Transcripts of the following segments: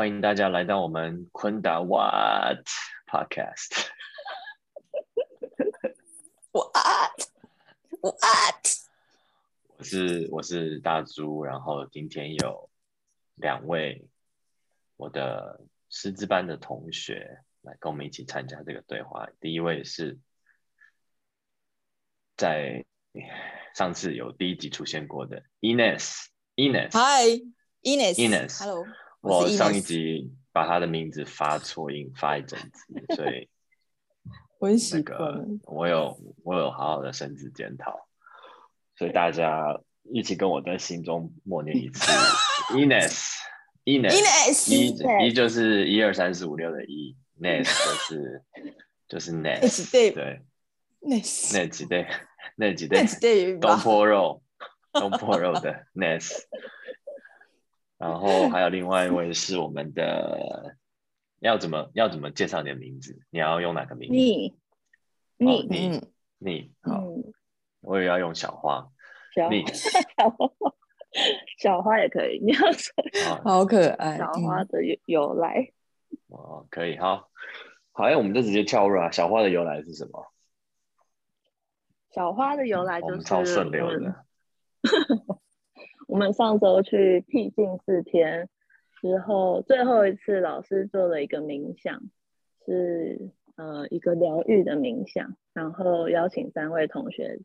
欢迎大家来到我们昆达 What Podcast。What What？我是我是大猪，然后今天有两位我的师资班的同学来跟我们一起参加这个对话。第一位是在上次有第一集出现过的 Ines，Ines。我上一集把他的名字发错音，发一整集，所以 我很习那惯个我有我有好好的深自检讨，所以大家一起跟我在心中默念一次 Ines Ines Ines 一一就是一二三四五六的一，Nes 就是就是 Nes，Nes 对对 Nes 那几对那几对东？坡肉东坡肉的 Nes，然后还有另外一位是我们的。要怎么要怎么介绍你的名字？你要用哪个名字？你哦你你嗯，你好，嗯，我也要用小花。小你 小花小花也可以，你要说啊，好可爱。小嗯花的由由来，哦，可以，好，好，哎，我们就直接跳入啊。小花的由来是什么？小花的由来就是超顺流的。我们上周去僻静四天之后，最后一次老师做了一个冥想，是呃一个疗愈的冥想，然后邀请三位同学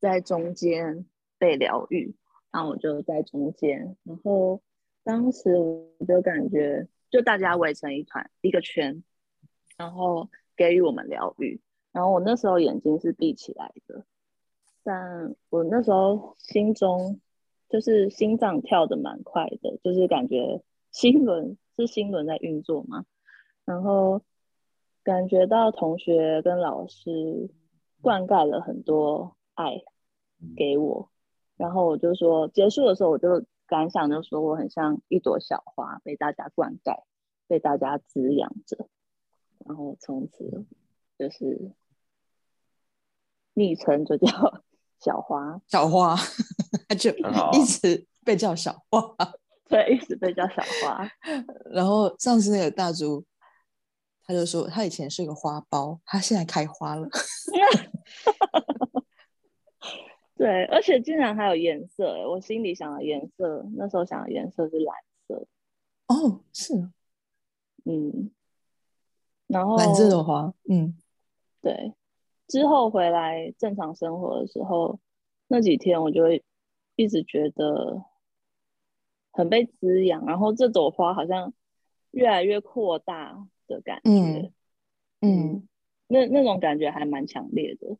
在中间被疗愈，然后我就在中间，然后当时我就感觉就大家围成一团一个圈，然后给予我们疗愈，然后我那时候眼睛是闭起来的，但我那时候心中就是心脏跳的蛮快的，就是感觉心轮是心轮在运作嘛，然后感觉到同学跟老师灌溉了很多爱给我，然后我就说结束的时候我就感想就说我很像一朵小花被大家灌溉，被大家滋养着，然后从此就是昵称就叫小花，小花，他就一直被叫小花。对，一直被叫小花。然后上次那个大猪，他就说他以前是个花苞，他现在开花了。对，而且竟然还有颜色欸，我心里想的颜色，那时候想的颜色是蓝色，哦，是啊嗯，然后蓝色的花。嗯，对，之后回来正常生活的时候，那几天我就会一直觉得很被滋养，然后这朵花好像越来越扩大的感觉，嗯嗯那那种感觉还蛮强烈的，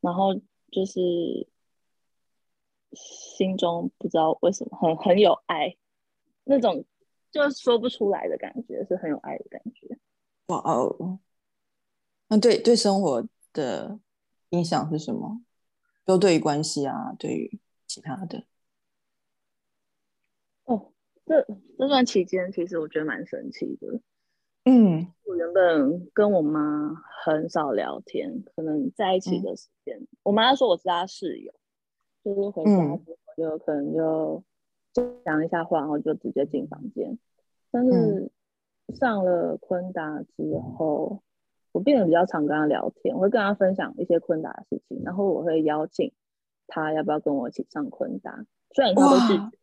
然后就是心中不知道为什么很很有爱，那种就说不出来的感觉，是很有爱的感觉。哇哦，嗯对对生活的影响是什么？都对于关系啊，对于其他的。哦，这这段期间其实我觉得蛮神奇的。嗯我原本跟我妈很少聊天，可能在一起的时间，我妈说我是她室友，就是回家嗯之后就可能就讲一下话，然后就直接进房间。但嗯是上了昆达之后，我变得比较常跟他聊天，我会跟他分享一些昆达的事情，然后我会邀请他要不要跟我一起上昆达，虽然他都拒哇绝。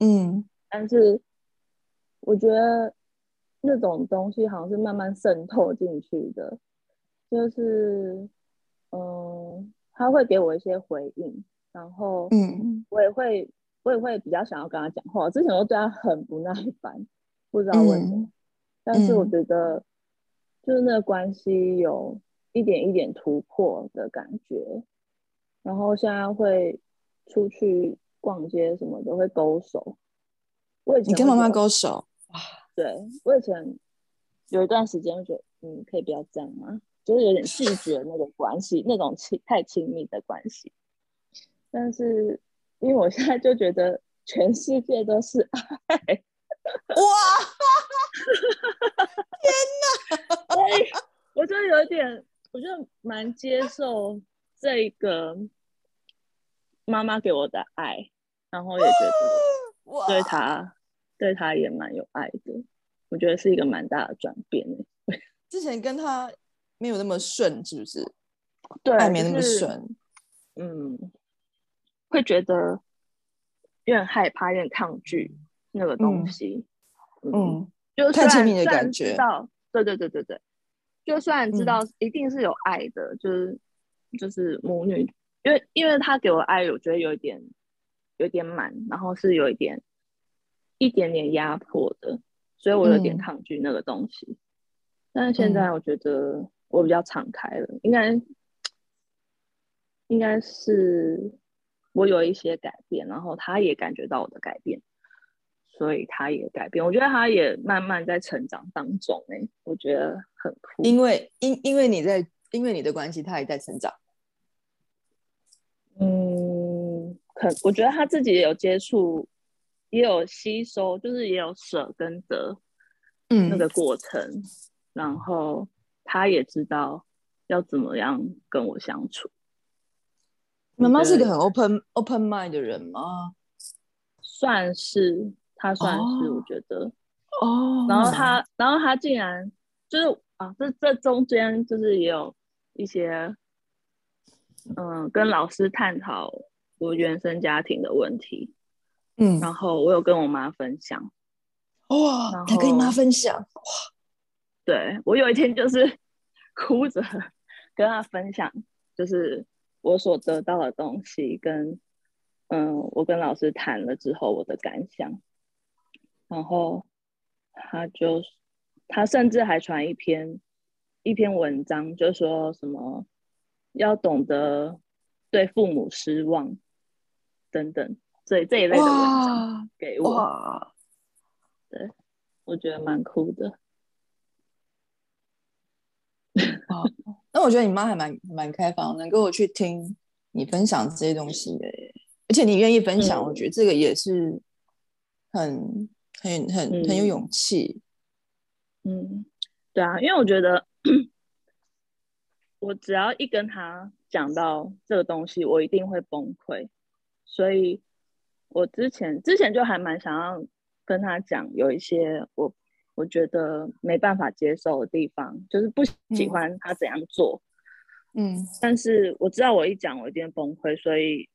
嗯但是我觉得那种东西好像是慢慢渗透进去的，就是嗯，他会给我一些回应，然后嗯我也会我也会比较想要跟他讲话。之前我对他很不耐烦，不知道为什么，嗯但是我嗯觉得就是那个关系有一点一点突破的感觉，然后现在会出去逛街什么的会勾手。我以前你跟妈妈勾手，对我以前有一段时间，我觉得嗯，可以不要这样吗？就是有点拒绝那种关系，那种亲太亲密的关系。但是因为我现在就觉得全世界都是爱，哇，所以我就有点，我就蛮接受这个妈妈给我的爱，然后也觉得，对他对他也蛮有爱的。我觉得是一个蛮大的转变欸之前跟他没有那么顺，是不是？对，爱没那么就是顺，嗯，会觉得有点害怕，有点抗拒那个东嗯西。嗯，就太亲密的虽然虽然感觉。知道，对对对对对，就虽然知嗯。道一定是有爱的，就是就是母女，因为因为他给我爱，我觉得有一点有一点满，然后是有一点一点点压迫的，所以我有点嗯。抗拒那个东西。但是现在我觉得我比较敞开了，应该应该是我有一些改变，然后他也感觉到我的改变，所以他也改变。我觉得他也慢慢在成长当中、欸，我觉得很酷。因为因因为你在因为你的关系，他也在成长。嗯，可我觉得他自己也有接触，也有吸收，就是也有舍跟得嗯那个过程，然后他也知道要怎么样跟我相处。妈妈是个很 open open mind 的人吗？算是他算是，我哦。觉得。哦。然后他，然后他竟然就是啊，这这中间就是也有一些，嗯，跟老师探讨我原生家庭的问题，嗯，然后我有跟我妈分享，哇，然还跟你妈分享？哇，对我有一天就是 哭着跟他分享，就是我所得到的东西跟嗯，我跟老师谈了之后我的感想，然后他就他甚至还传一篇一篇文章，就说什么要懂得对父母失望等等这这一类的文章给我，对，我觉得蛮酷的。哦，那我觉得你妈还蛮蛮开放，能跟我去听你分享这些东西的耶，而且你愿意分享，嗯。我觉得这个也是很很很很有嗯。勇气。嗯，对啊，因为我觉得我只要一跟他讲到这个东西，我一定会崩溃，所以我之前之前就还蛮想要跟他讲，有一些我我觉得没办法接受的地方，就是不喜嗯。欢他怎样做，嗯。但是我知道我一讲我一定崩溃，所以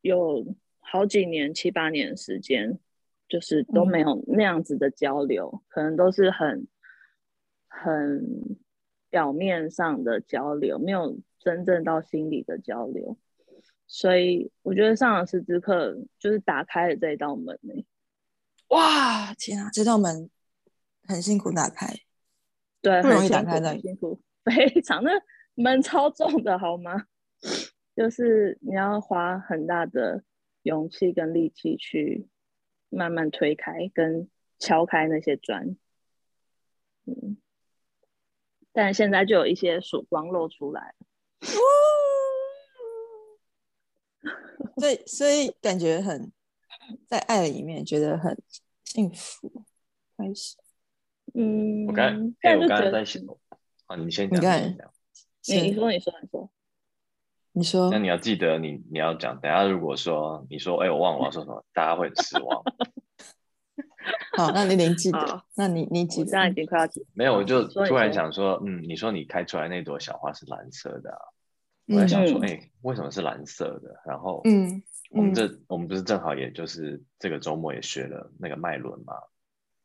有好几年七八年的时间，就是都嗯没有那样子的交流，可能都是很很表面上的交流，没有真正到心里的交流。所以我觉得上老师之课就是打开了这一道门呢、哇，天啊，这道门很辛苦打开。对，不容易打开的很辛苦，非常的门超重的好吗？就是你要花很大的勇气跟力气去慢慢推开跟敲开那些砖，嗯，但现在就有一些曙光露出来，所以所以感觉很在爱里面觉得很幸福，开心。我嗯，刚哎、我刚才在想，啊，你先讲，你先讲。你你说你说你说，你说那你要记得你你要讲，等下如果说你说哎、我忘了我要说什么，大家会很失望。好，那你您记得好，那你你记得我现在已经快要记 没有，我就突然想说，嗯，你说你开出来那朵小花是蓝色的、啊，我在想说，嗯哎、为什么是蓝色的？然后，嗯嗯我们这、我们不是正好也就是这个周末也学了那个脉轮嘛，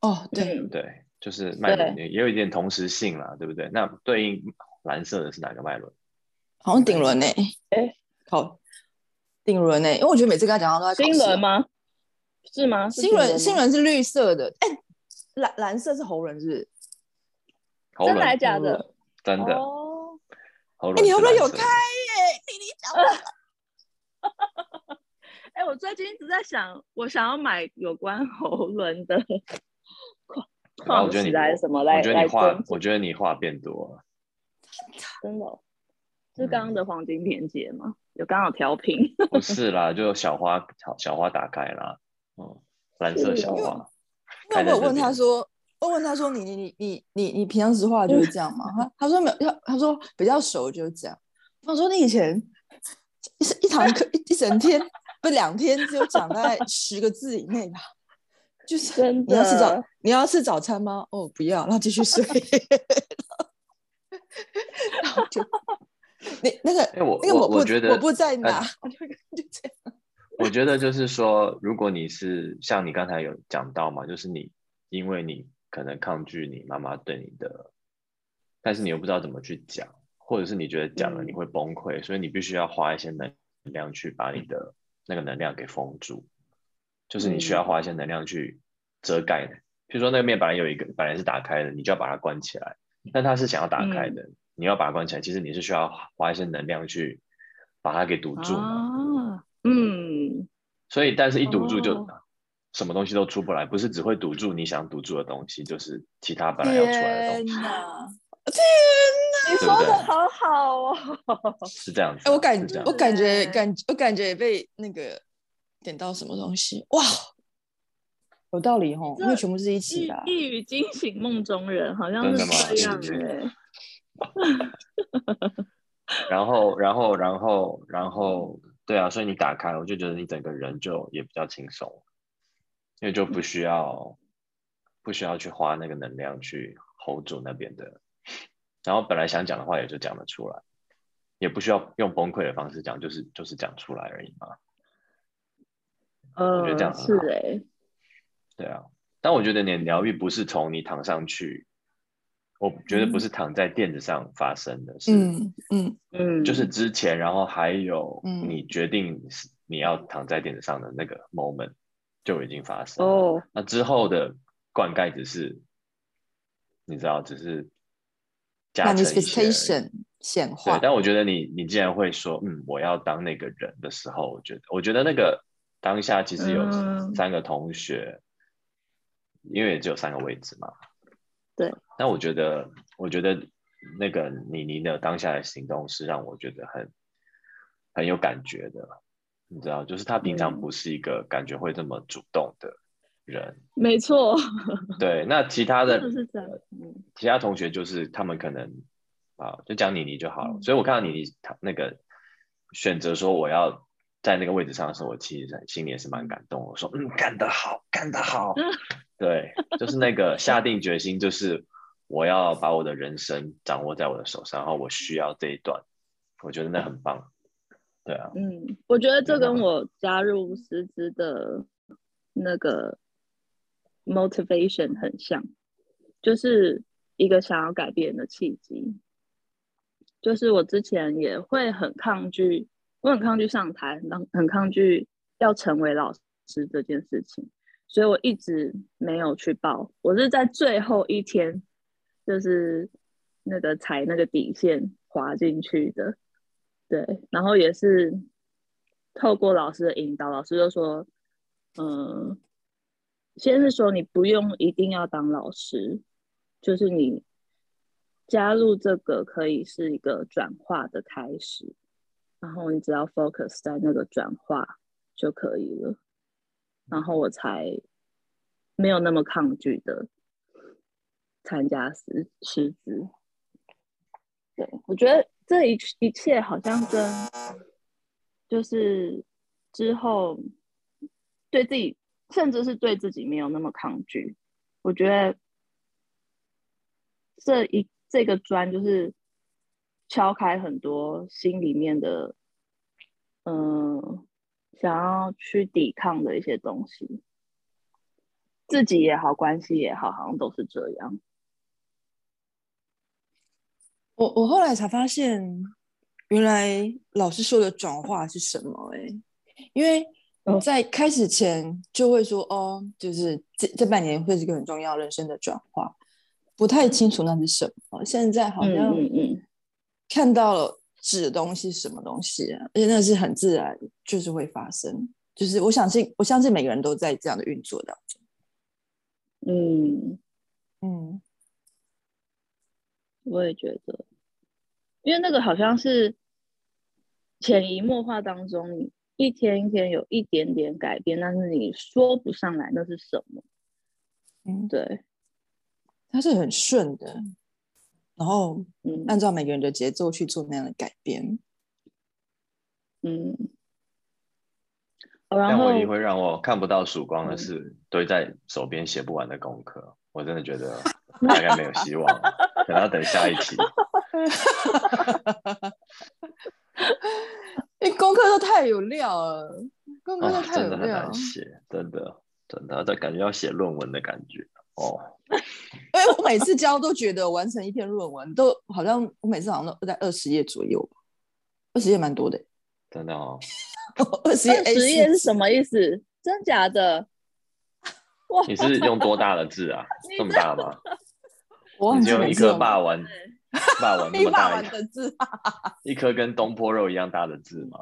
哦，对，嗯对，就是脉轮也也有一点同时性啦，对不对？那对应蓝色的是哪个脉轮？好像顶轮呢，哎，考顶轮呢，因为我觉得每次跟他讲话都在考新轮吗？是吗？新轮新轮是绿色的，哎，蓝蓝色是喉轮是不是？真的还轮，假的？真的，哦，哎，喉轮，你喉轮有开？耶，你你讲哎、我最近一直在想，我想要买有关喉轮的然 后我创起觉得你来什么来我觉得来你话，我觉得你话变多了。真的哦是刚刚嗯的黄金连接吗？有刚好调频，不是啦，就小花小小花打开啦，嗯，蓝色小花。那我有问他边说，我问他说你你你你你你平常时话就是这样吗？他他说没有，他他说比较熟就是这样。他说你以前一一堂课一一整天不两天只有讲大概十个字以内吧，就是真你要吃早的你要吃早餐吗？哦不要，然后继续睡。然后就你那个哎我那个不我我觉得我不在哪，就就这样。我觉得就是说，如果你是像你刚才有讲到嘛，就是你因为你可能抗拒你妈妈对你的，但是你又不知道怎么去讲，或者是你觉得讲了嗯。你会崩溃，所以你必须要花一些能量去把你的那个能量给封住，就是你需要花一些能量去遮盖的。比如说那个面本来有一个本来是打开的，你就要把它关起来，但它是想要打开的，你要把它关起来，其实你是需要花一些能量去把它给堵住嘛。啊，嗯，所以，但是一堵住就、哦什么东西都出不来，不是只会堵住你想堵住的东西，就是其他本来要出来的东西，天哪！你 对不对说的好好哦，是这样子哎、啊。我感我感觉对感我感觉被那个点到什么东西，哇，有道理吼，因为全部是一起的啊。一语惊醒梦中人，好像是真的吗这样是哎、然后，然后，然后，然后，对啊，所以你打开，我就觉得你整个人就也比较轻松，因为就不需要不需要去花那个能量去 hold 住那边的，然后本来想讲的话也就讲得出来，也不需要用崩溃的方式讲，就是就是讲出来而已嘛。呃，觉得这样是哎、对啊，但我觉得你的疗愈不是从你躺上去，我觉得不是躺在垫子上发生的，是嗯嗯嗯，就是之前，然后还有嗯你决定你要躺在垫子上的那个 moment 就已经发生。哦，那之后的灌溉只是，你知道，只是加成。，manifestation 显对，，但我觉得你你既然会说，嗯，我要当那个人的时候，我觉得我觉得那个当下其实有嗯三个同学，因为也只有三个位置嘛。对。但我觉得，我觉得那个妮妮的当下的行动是让我觉得很很有感觉的，你知道，就是她平常嗯不是一个感觉会这么主动的人。没错，对，那其他的是这样，嗯其他同学就是他们可能啊，就讲妮妮就好了。嗯所以我看到妮妮她那个选择说我要在那个位置上的时候，我其实心里也是蛮感动。我说嗯，干得好，干得好。对，就是那个下定决心，就是我要把我的人生掌握在我的手上，然后我需要这一段，我觉得那很棒。对啊，嗯，我觉得这跟我加入师资的那个 motivation 很像，就是一个想要改变的契机。就是我之前也会很抗拒，我很抗拒上台，很很抗拒要成为老师这件事情，所以我一直没有去报。我是在最后一天，就是那个踩那个底线滑进去的。对，然后也是透过老师的引导，老师就说，嗯，先是说你不用一定要当老师，就是你加入这个可以是一个转化的开始，然后你只要 focus 在那个转化就可以了，然后我才没有那么抗拒的参加师师资。对，我觉得这一一切好像跟就是之后对自己，甚至是对自己没有那么抗拒。我觉得这一这个砖就是敲开很多心里面的，嗯，想要去抵抗的一些东西，自己也好，关系也好，好像都是这样。我我后来才发现，原来老师说的转化是什么、欸？因为哦在开始前就会说，哦，就是这这半年会是一个很重要人生的转化，不太清楚那是什么。现在好嗯像嗯嗯，看到了指的东西是什么东西啊，而且那是很自然，就是会发生。就是我相信，我相信每个人都在这样的运作当中。嗯，嗯，我也觉得，因为那个好像是潜移默化当中，你一天一天有一点点改变，但是你说不上来那是什么。嗯，对，它是很顺的，然后嗯按照每个人的节奏去做那样的改变。嗯。哦然后但唯一会让我看不到曙光的嗯是堆在手边写不完的功课，我真的觉得大概没有希望了，可能要等下一期。因 为功课都太有料了，功课啊都，太有料真的很难。写，真的真的，这感觉要写论文的感觉哦。因为我每次教都觉得完成一篇论文都好像我每次好像都在二十页左右吧，二十页蛮多的，真的哦，二十页是什么意思？真假的？哇！你是用多大的字啊？这么大吗？我忘你就用一记每次颗霸王 霸王那么大的字，一颗跟东坡肉一样大的字吗？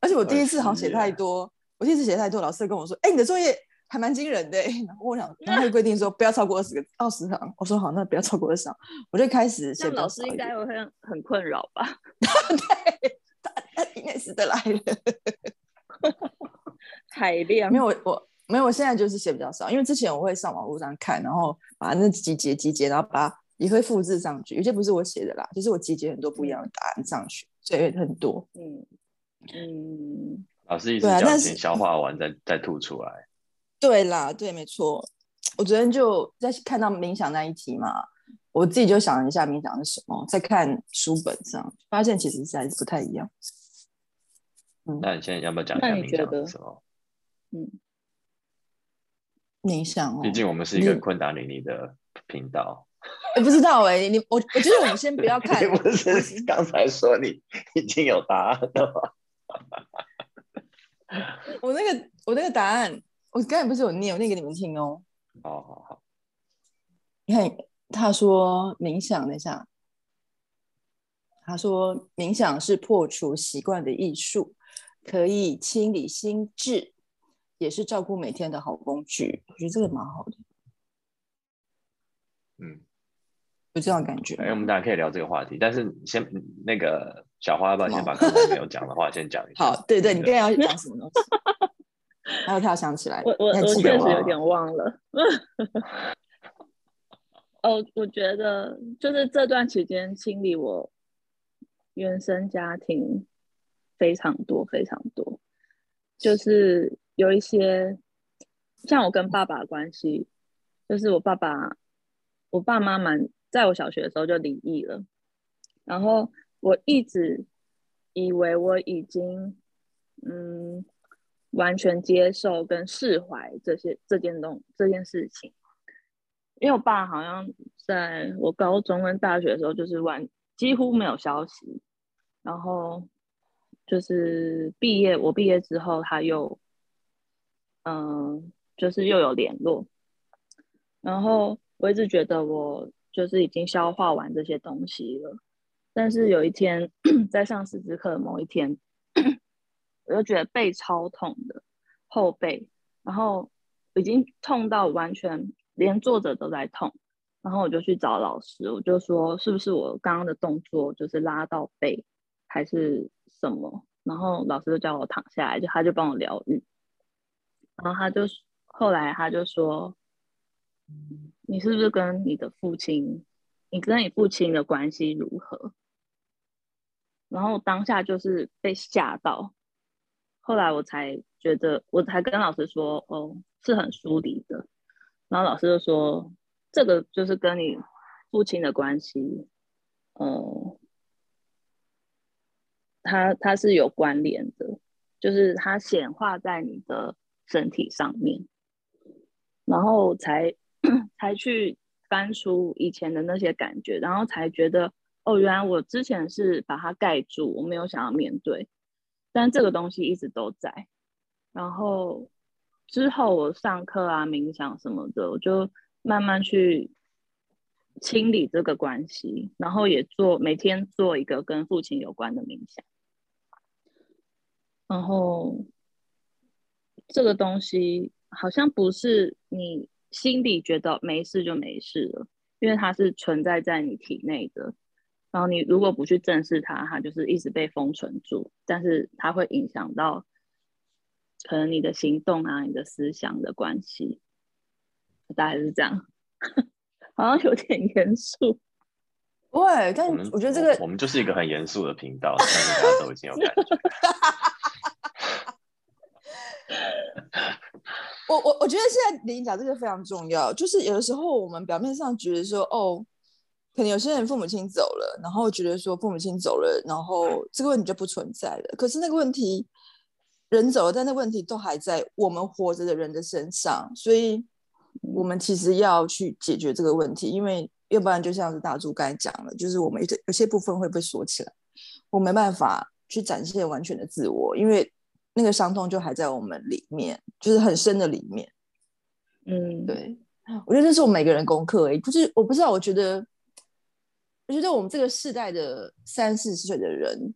而且我第一次好像写太多，我第一次写太多，老师跟我说：“哎、你的作业还蛮惊人的、欸。”然后我想，然后规定说不要超过二十个二十行。我说好，那不要超过二十行。我就开始写老师应该。会很很困扰吧？对，他应该是的来了。海量没有，我我没有，我现在就是写比较少，因为之前我会上网络上看，然后把那几节集结，然后把它也会复制上去。有些不是我写的啦，就是我集结很多不一样的答案上去，所以很多。嗯嗯，老师一直叫你对啊但是先消化完再再吐出来。对啦，对，没错。我昨天就在看到冥想那一题嘛，我自己就想了一下冥想是什么，在看书本上发现其实是还是不太一样。那你现在要不要讲一下冥想是什么？冥想哦，毕竟我们是一个你昆达里尼的频道。我不知道哎、你我我觉得我们先不要 看你，不是刚才说你已经有答案了吗？我那个我那个答案，我刚才不是有念，我念给你们听哦。好好好，你看，他说冥想，等一下，他说冥想是破除习惯的艺术，可以清理心智，也是照顾每天的好工具。我觉得这个蛮好的，嗯，有这样的感觉吗。哎，我们大家可以聊这个话题，但是先那个小花，要不要先把刚才没有讲的话先讲一下？好，对对，你刚才要讲什么东西？还有他要想起来，我我确实有点忘了。哦，我觉得就是这段期间清理我原生家庭非常多非常多，就是有一些像我跟爸爸的关系，就是我爸爸我爸妈蛮在我小学的时候就离异了，然后我一直以为我已经嗯完全接受跟释怀这些这件东这件事情，因为我爸好像在我高中跟大学的时候就是完几乎没有消息，然后就是毕业我毕业之后他又嗯就是又有联络，然后我一直觉得我就是已经消化完这些东西了，但是有一天在上师资课的某一天。我就觉得背超痛的，后背，然后已经痛到完全连坐着都在痛，然后我就去找老师，我就说是不是我刚刚的动作就是拉到背还是什么，然后老师就叫我躺下来，就他就帮我疗愈，然后他就后来他就说，你是不是跟你的父亲，你跟你父亲的关系如何？然后当下就是被吓到。后来我才觉得，我才跟老师说，哦，是很疏离的。然后老师就说，这个就是跟你父亲的关系，呃，他他是有关联的，就是它显化在你的身体上面，然后才 才去翻出以前的那些感觉，然后才觉得，哦，原来我之前是把它盖住，我没有想要面对。但这个东西一直都在，然后之后我上课啊、冥想什么的，我就慢慢去清理这个关系，然后也做每天做一个跟父亲有关的冥想，然后这个东西好像不是你心里觉得没事就没事了，因为它是存在在你体内的。然后你如果不去正视它，它就是一直被封存住，但是它会影响到可能你的行动啊、你的思想的关系，大概是这样，好像有点严肃。对，但我们我觉得这个我们就是一个很严肃的频道，相信大家都已经有感觉。我我我觉得现在林讲这个非常重要，就是有的时候我们表面上觉得说，哦，可能有些人父母亲走了，然后觉得说父母亲走了，然后这个问题就不存在了。可是那个问题，人走了，但那问题都还在我们活着的人的身上，所以我们其实要去解决这个问题，因为要不然就像是大柱刚才讲了，就是我们有有些部分会被锁起来，我没办法去展现完全的自我，因为那个伤痛就还在我们里面，就是很深的里面。嗯，对，我觉得这是我们每个人功课、欸，不是我不知道，我觉得，我觉得我们这个世代的三四十岁的人，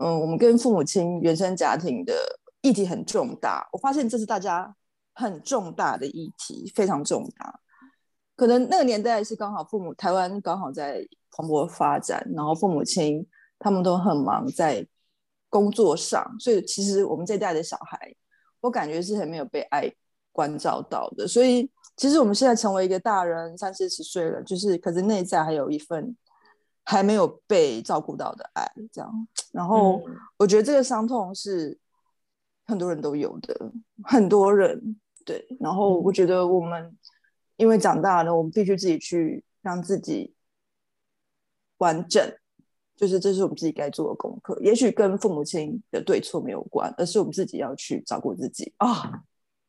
嗯，我们跟父母亲原生家庭的议题很重大，我发现这是大家很重大的议题，非常重大。可能那个年代是刚好父母台湾刚好在蓬勃发展，然后父母亲他们都很忙在工作上，所以其实我们这一代的小孩，我感觉是很没有被爱关照到的。所以其实我们现在成为一个大人，三四十岁了，就是可是内在还有一份还没有被照顾到的爱，这样。然后嗯我觉得这个伤痛是很多人都有的，很多人对。然后我觉得我们因为长大了，我们必须自己去让自己完整，就是这是我们自己该做的功课。也许跟父母亲的对错没有关，而是我们自己要去照顾自己啊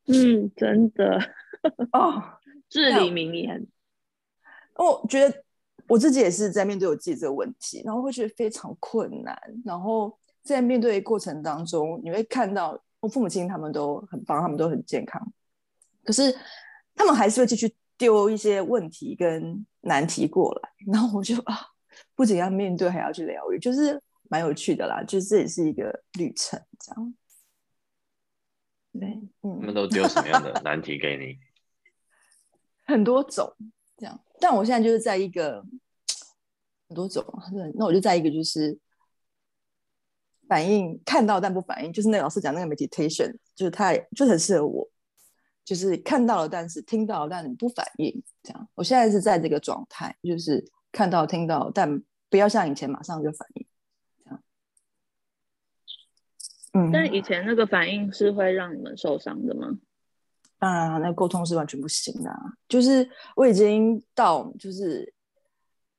嗯，真的，哦！至理名言。我觉得我自己也是在面对我自己这个问题，然后会觉得非常困难。然后在面对的过程当中，你会看到我父母亲他们都很棒，他们都很健康，可是他们还是会继续丢一些问题跟难题过来，然后我就啊，不仅要面对，还要去疗愈，就是蛮有趣的啦。就是这也是一个旅程，这样。对，他嗯们，都丢什么样的难题给你？很多种这样，但我现在就是在一个很多种，那我就在一个就是反应看到但不反应，就是那老师讲那个 meditation，就是太就很适合我，就是看到了但是听到了但你不反应，这样，我现在是在这个状态，就是看到听到，但不要像以前马上就反应，嗯，但以前那个反应是会让你们受伤的吗？当然啊，那沟通是完全不行的、啊。就是我已经到，就是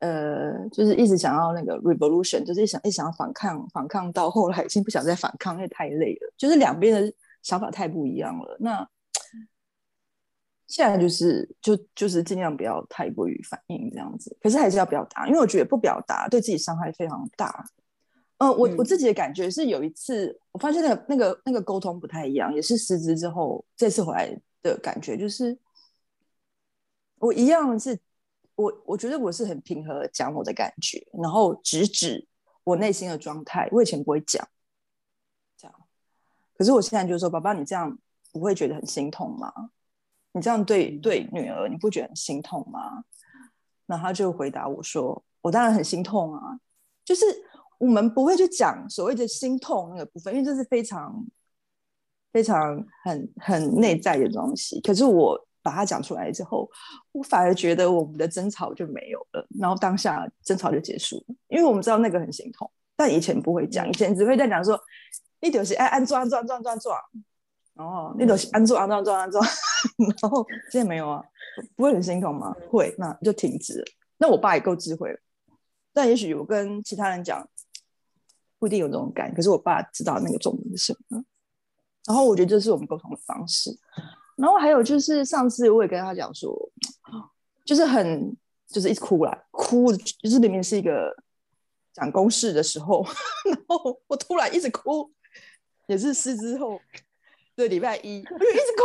呃，就是一直想要那个 revolution，就是一想一想要反抗，反抗到后来已经不想再反抗，因为太累了。就是两边的想法太不一样了。那现在就是就就是尽量不要太过于反应这样子，可是还是要表达，因为我觉得不表达对自己伤害非常大。呃，我我嗯自己的感觉是有一次，我发现那个那个那个沟通不太一样，也是辞职之后这次回来的感觉，就是我一样是，我我觉得我是很平和地讲我的感觉，然后直指我内心的状态。我以前不会讲，这样，可是我现在就说，宝宝，你这样不会觉得很心痛吗？你这样对对女儿，你不觉得很心痛吗？然后他就回答我说，我当然很心痛啊，就是我们不会去讲所谓的心痛那个部分，因为这是非常非常很很内在的东西。可是我把它讲出来之后，我反而觉得我们的争吵就没有了，然后当下争吵就结束了，因为我们知道那个很心痛，但以前不会讲，以前只会在讲说你就是哎安装安装安装装，然后你就是安装安装安装安装，然后现在没有啊，不会很心痛吗？会，那就停止。那我爸也够智慧了，但也许我跟其他人讲。不一定有这种感，可是我爸知道那个重点是什么。然后我觉得这是我们沟通的方式。然后还有就是上次我也跟他讲说，就是很就是一直哭啦，哭就是明明是一个讲公事的时候，然后我突然一直哭，也是失之后的礼拜一，我就一直哭。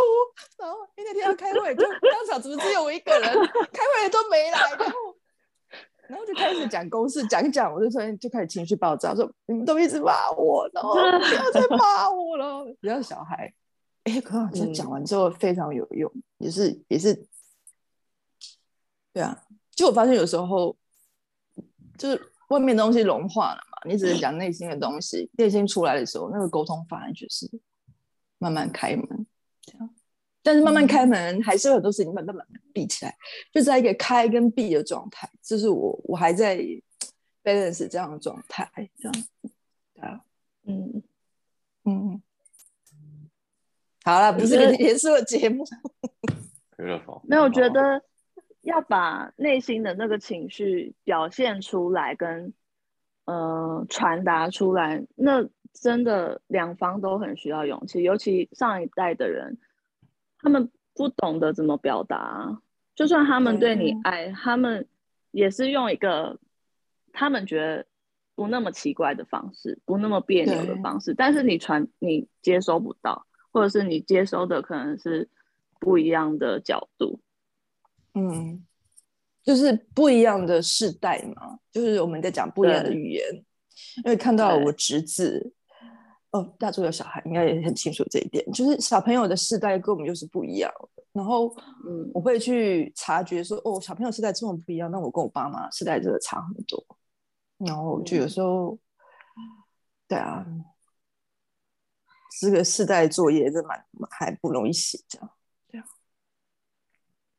然后因为那天要开会，就当场怎么只有我一个人，开会的都没来，然后。然后就开始讲公事，讲一讲，我就突然就开始情绪爆炸，说你们都一直骂我，然后不要再骂我了，不要小孩。哎，可好像讲完之后非常有用，也是也是对啊，就我发现有时候就是外面东西融化了嘛，你只是讲内心的东西，内心出来的时候，那个沟通反而就是慢慢开门这样。但是慢慢开门，还是有很多事情慢慢慢慢闭起来，就在一个开跟闭的状态，就是我我还在 balance 这样的状态，这样，对啊，嗯，嗯，好了，不是个严肃的节目，没有我觉得要把内心的那个情绪表现出来，跟呃传达出来，那真的两方都很需要勇气，尤其上一代的人。他们不懂得怎么表达，就算他们对你爱，他们也是用一个他们觉得不那么奇怪的方式，不那么别扭的方式。但是你传你接收不到，或者是你接收的可能是不一样的角度。嗯，就是不一样的世代嘛，就是我们在讲不一样的语言。因为看到我侄子。哦，大洲有小孩，应该也很清楚这一点。就是小朋友的世代跟我们就是不一样。然后，嗯，我会去察觉说，哦，小朋友世代这么不一样，那我跟我爸妈世代真的差很多。然后就有时候，对啊，这个世代作业真蛮还不容易写，这样，对啊，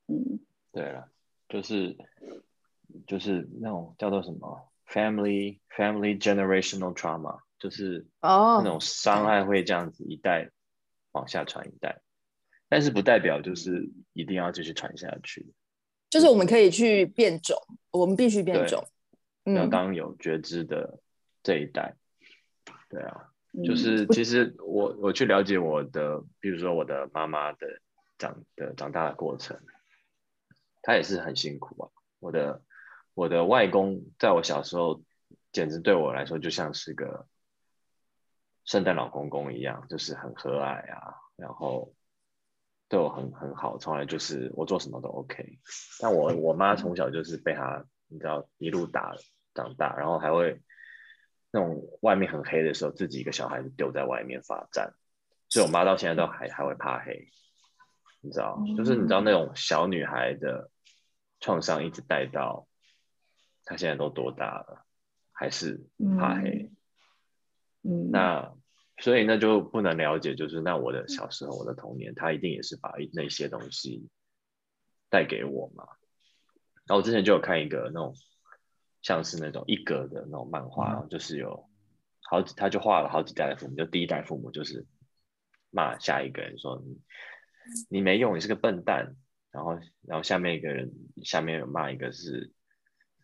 嗯，对了，就是就是那种叫做什么 family family generational trauma。就是哦，那种伤害会这样子一代往下传一代，但是不代表就是一定要继续传下去。就是我们可以去变种，我们必须变种。要当有觉知的这一代，对啊，就是其实我我去了解我的，比如说我的妈妈的长的长大的过程，她也是很辛苦啊。我的我的外公在我小时候，简直对我来说就像是个。圣诞老公公一样，就是很和蔼啊，然后对我很很好，从来就是我做什么都 OK。但我我妈从小就是被他，你知道一路打长大，然后还会那种外面很黑的时候，自己一个小孩子丢在外面罚站，所以我妈到现在都还还会怕黑，你知道，就是你知道那种小女孩的创伤一直带到她现在都多大了，还是怕黑。那所以那就不能了解，就是那我的小时候，我的童年，他一定也是把那些东西带给我嘛。然后我之前就有看一个那种像是那种一格的那种漫画，然后就是有好几，他就画了好几代的父母，就第一代父母就是骂下一个人说你你没用，你是个笨蛋。然后然后下面一个人下面有骂一个是。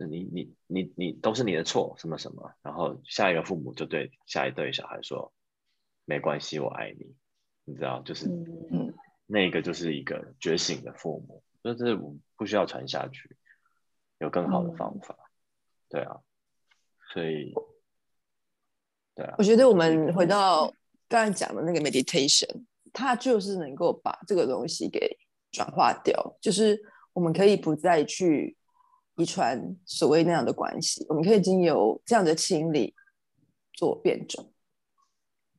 你你你你都是你的错，什么什么，然后下一个父母就对下一对小孩说，没关系，我爱你，你知道，就是那个就是一个觉醒的父母，就是不需要传下去，有更好的方法，对啊，所以，对啊，我觉得我们回到刚才讲的那个 meditation，它就是能够把这个东西给转化掉，就是我们可以不再去。遗传所谓那样的关系，我们可以经由这样的清理做变种，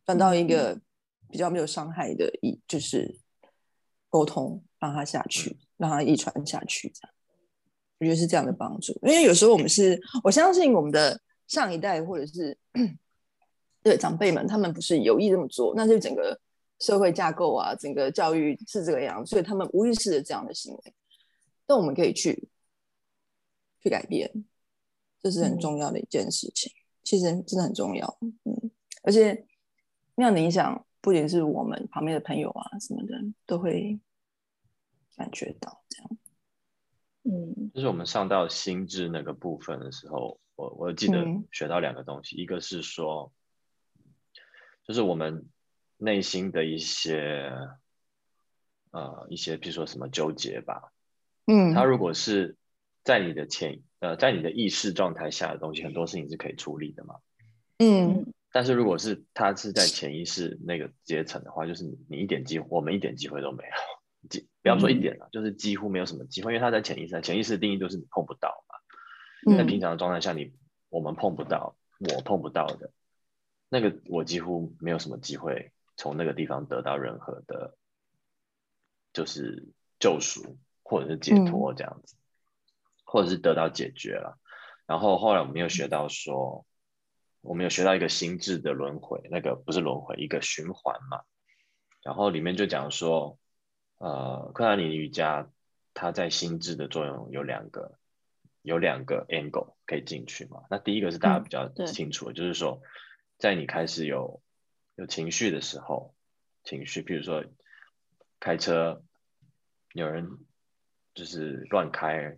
转到一个比较没有伤害的，一就是沟通，让它下去，让它遗传下去，这样我觉得是这样的帮助。因为有时候我们是，我相信我们的上一代或者是对长辈们，他们不是有意这么做，那就整个社会架构啊，整个教育是这个样，所以他们无意识的这样的行为，但我们可以去。去改变，这是很重要的一件事情。其实真的很重要，嗯，而且那样的影响不仅是我们旁边的朋友啊什么的都会感觉到这样。嗯，就是我们上到心智那个部分的时候，我我记得学到两个东西，一个是说，就是我们内心的一些呃一些，比如说什么纠结吧，嗯，他如果是。在你的潜呃，在你的意识状态下的东西，很多事情是可以处理的嘛。嗯，但是如果是他是在潜意识那个阶层的话，就是你你一点机会，我们一点机会都没有，几不要说一点了，就是几乎没有什么机会，因为他在潜意识，潜意识的定义就是你碰不到嘛。在平常的状态下，你我们碰不到，我碰不到的，那个我几乎没有什么机会从那个地方得到任何的，就是救赎或者是解脱这样子。或者是得到解决了。然后后来我们又学到说，我们有学到一个心智的轮回，那个不是轮回，一个循环嘛。然后里面就讲说，呃，克拉尼瑜伽它在心智的作用有两个，有两个 angle 可以进去嘛。那第一个是大家比较清楚的，就是说，在你开始有有情绪的时候，情绪，比如说开车，有人就是乱开，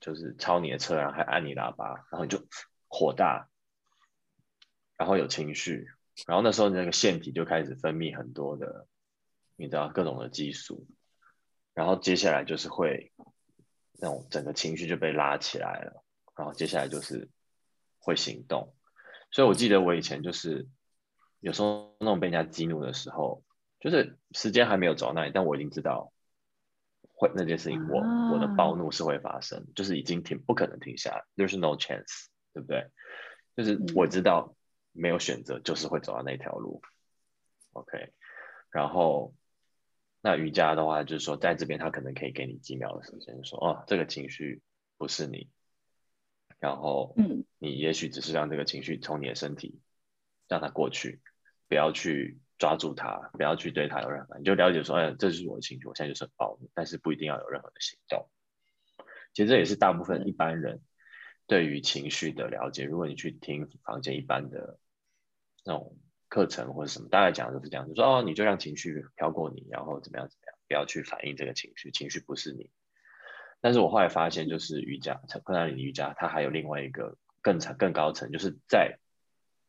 就是超你的车，然后还按你喇叭，然后你就火大，然后有情绪，然后那时候你那个腺体就开始分泌很多的。你知道各种的激素，然后接下来就是会那种整个情绪就被拉起来了，然后接下来就是会行动。所以我记得我以前就是有时候那种被人家激怒的时候，就是时间还没有走到那里，但我已经知道会那件事情，我我的暴怒是会发生，就是已经停不可能停下来，There's no chance，对不对？就是我知道没有选择，就是会走到那条路。OK，然后。那瑜伽的话，就是说在这边，他可能可以给你几秒的时间，说哦，这个情绪不是你，然后，嗯，你也许只是让这个情绪从你的身体让它过去，不要去抓住它，不要去对它有任何，你就了解说，哎，这是我的情绪，我现在就是很暴怒，但是不一定要有任何的行动。其实这也是大部分一般人对于情绪的了解。如果你去听房间一般的那种。课程或者什么，大概讲的是这样，就说哦，你就让情绪飘过你，然后怎么样怎么样，不要去反应这个情绪，情绪不是你。但是我后来发现，就是瑜伽，昆达里尼瑜伽，它还有另外一个更长、更高层，就是在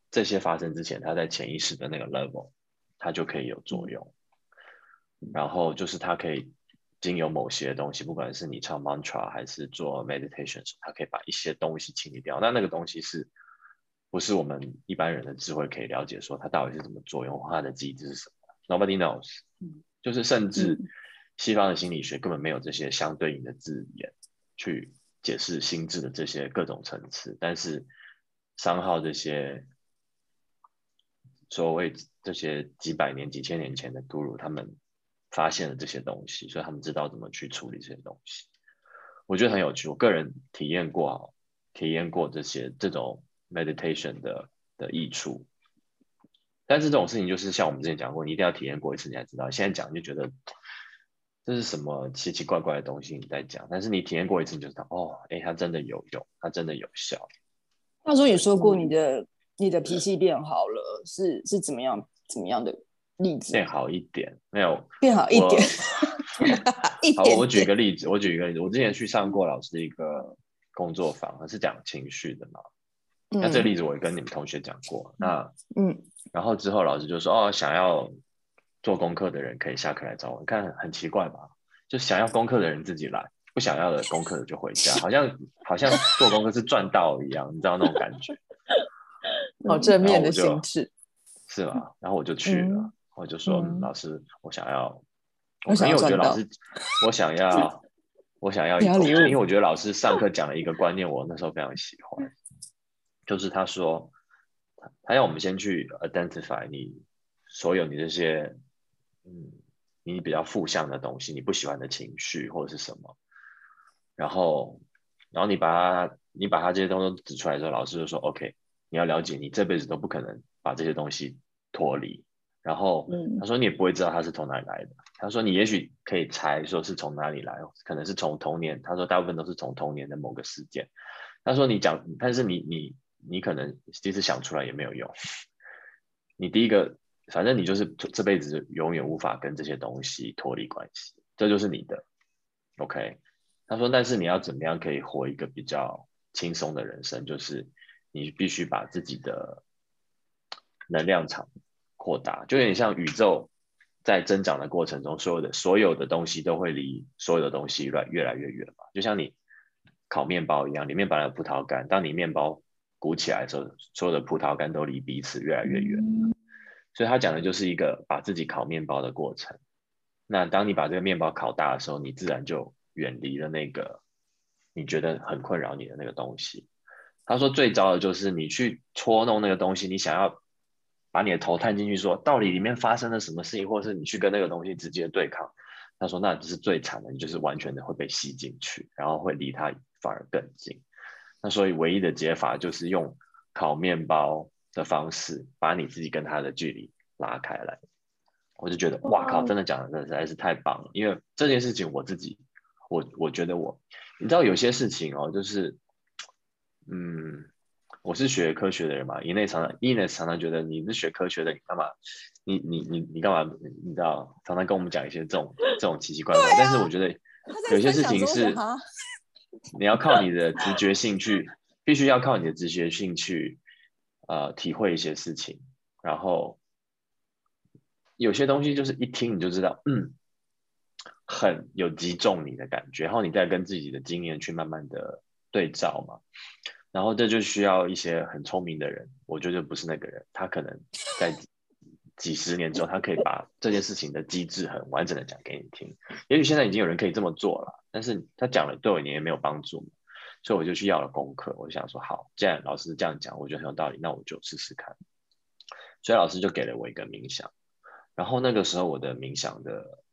这些发生之前，它在潜意识的那个 level，它就可以有作用。然后就是它可以经由某些东西，不管是你唱 mantra 还是做 meditation，它可以把一些东西清理掉。那那个东西是。不是我们一般人的智慧可以了解，说它到底是怎么作用，它的机制是什么？Nobody knows。就是甚至西方的心理学根本没有这些相对应的字眼去解释心智的这些各种层次。但是商号这些所谓这些几百年、几千年前的 Guru，他们发现了这些东西，所以他们知道怎么去处理这些东西。我觉得很有趣，我个人体验过，体验过这些这种。Meditation 的的益处，但是这种事情就是像我们之前讲过，你一定要体验过一次，你才知道。现在讲就觉得这是什么奇奇怪怪的东西你在讲，但是你体验过一次你就知道，哦，哎，它真的有用，它真的有效。那时候也说过，你的你的脾气变好了，是是怎么样怎么样的例子？变好一点，没有变好一点。好，我举一个例子，我举一个例子，我之前去上过老师的一个工作坊，是讲情绪的嘛。那这个例子我也跟你们同学讲过，那嗯，然后之后老师就说哦，想要做功课的人可以下课来找我。你看很奇怪吧？就想要功课的人自己来，不想要的功课的就回家，好像好像做功课是赚到一样，你知道那种感觉？好正面的心智，是吧？然后我就去了，我就说老师，我想要，我想因为我觉得老师，我想要，我想要，因为我觉得老师上课讲了一个观念，我那时候非常喜欢。就是他说，他要我们先去 identify 你所有你这些，嗯，你比较负向的东西，你不喜欢的情绪或者是什么，然后，然后你把它，你把它这些东西指出来之后，老师就说，OK，你要了解，你这辈子都不可能把这些东西脱离。然后，他说你也不会知道它是从哪里来的。他说你也许可以猜说是从哪里来，可能是从童年。他说大部分都是从童年的某个事件。他说你讲，但是你你。你可能即使想出来也没有用。你第一个，反正你就是这辈子永远无法跟这些东西脱离关系，这就是你的。OK，他说，但是你要怎么样可以活一个比较轻松的人生？就是你必须把自己的能量场扩大，就有点像宇宙在增长的过程中，所有的所有的东西都会离所有的东西越越来越远嘛。就像你烤面包一样，里面本来有葡萄干，当你面包鼓起来的时候，所有的葡萄干都离彼此越来越远。所以他讲的就是一个把自己烤面包的过程。那当你把这个面包烤大的时候，你自然就远离了那个你觉得很困扰你的那个东西。他说最糟的就是你去戳弄那个东西，你想要把你的头探进去，说到底里面发生了什么事情，或者是你去跟那个东西直接对抗。他说那这是最惨的，你就是完全的会被吸进去，然后会离它反而更近。那所以唯一的解法就是用烤面包的方式，把你自己跟他的距离拉开来。我就觉得，哇靠，真的讲的实在是太棒了。因为这件事情我自己，我我觉得我，你知道有些事情哦，就是，嗯，我是学科学的人嘛，以内常常，伊内常常觉得你是学科学的，你干嘛？你你你你干嘛？你知道，常常跟我们讲一些这种这种奇奇怪怪。但是我觉得有些事情是你要靠你的直觉性去，必须要靠你的直觉性去，呃，体会一些事情。然后有些东西就是一听你就知道，嗯，很有击中你的感觉，然后你再跟自己的经验去慢慢的对照嘛。然后这就需要一些很聪明的人，我觉得不是那个人，他可能在几十年之后，他可以把这件事情的机制很完整的讲给你听。也许现在已经有人可以这么做了，但是他讲了对我也没有帮助，所以我就去要了功课。我就想说，好，既然老师这样讲，我觉得很有道理，那我就试试看。所以老师就给了我一个冥想，然后那个时候我的冥想的，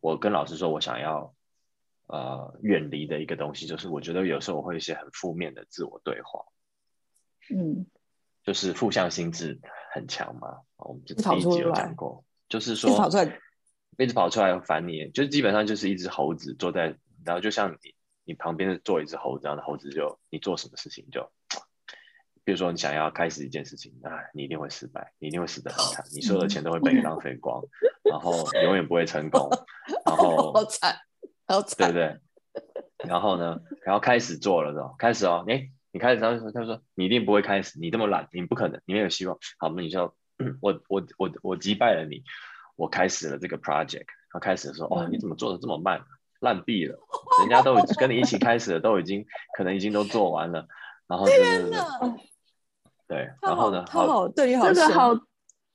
我跟老师说我想要呃远离的一个东西，就是我觉得有时候我会一些很负面的自我对话，嗯就是负向心智很强嘛。我们这一直跑第一集有讲过，就是说跑出来，一直跑出来烦你，就基本上就是一只猴子坐在，然后就像你你旁边坐一只猴子，然后猴子就你做什么事情就，比如说你想要开始一件事情，啊，你一定会失败，你一定会死得很惨，你所有的钱都会被你浪费光，然后永远不会成功，然后 好惨，好对不，对？然后呢，然后开始做了的，开始哦，哎，你开始，他就说，他就说你一定不会开始，你这么懒，你不可能，你没有希望。好，那你就 我我我我击败了你，我开始了这个 project。然后开始的时候，哇，你怎么做的这么慢，烂毙了？人家都已跟你一起开始了，都已经可能已经都做完了，然后对对然后呢，好他好对你好凶，这个好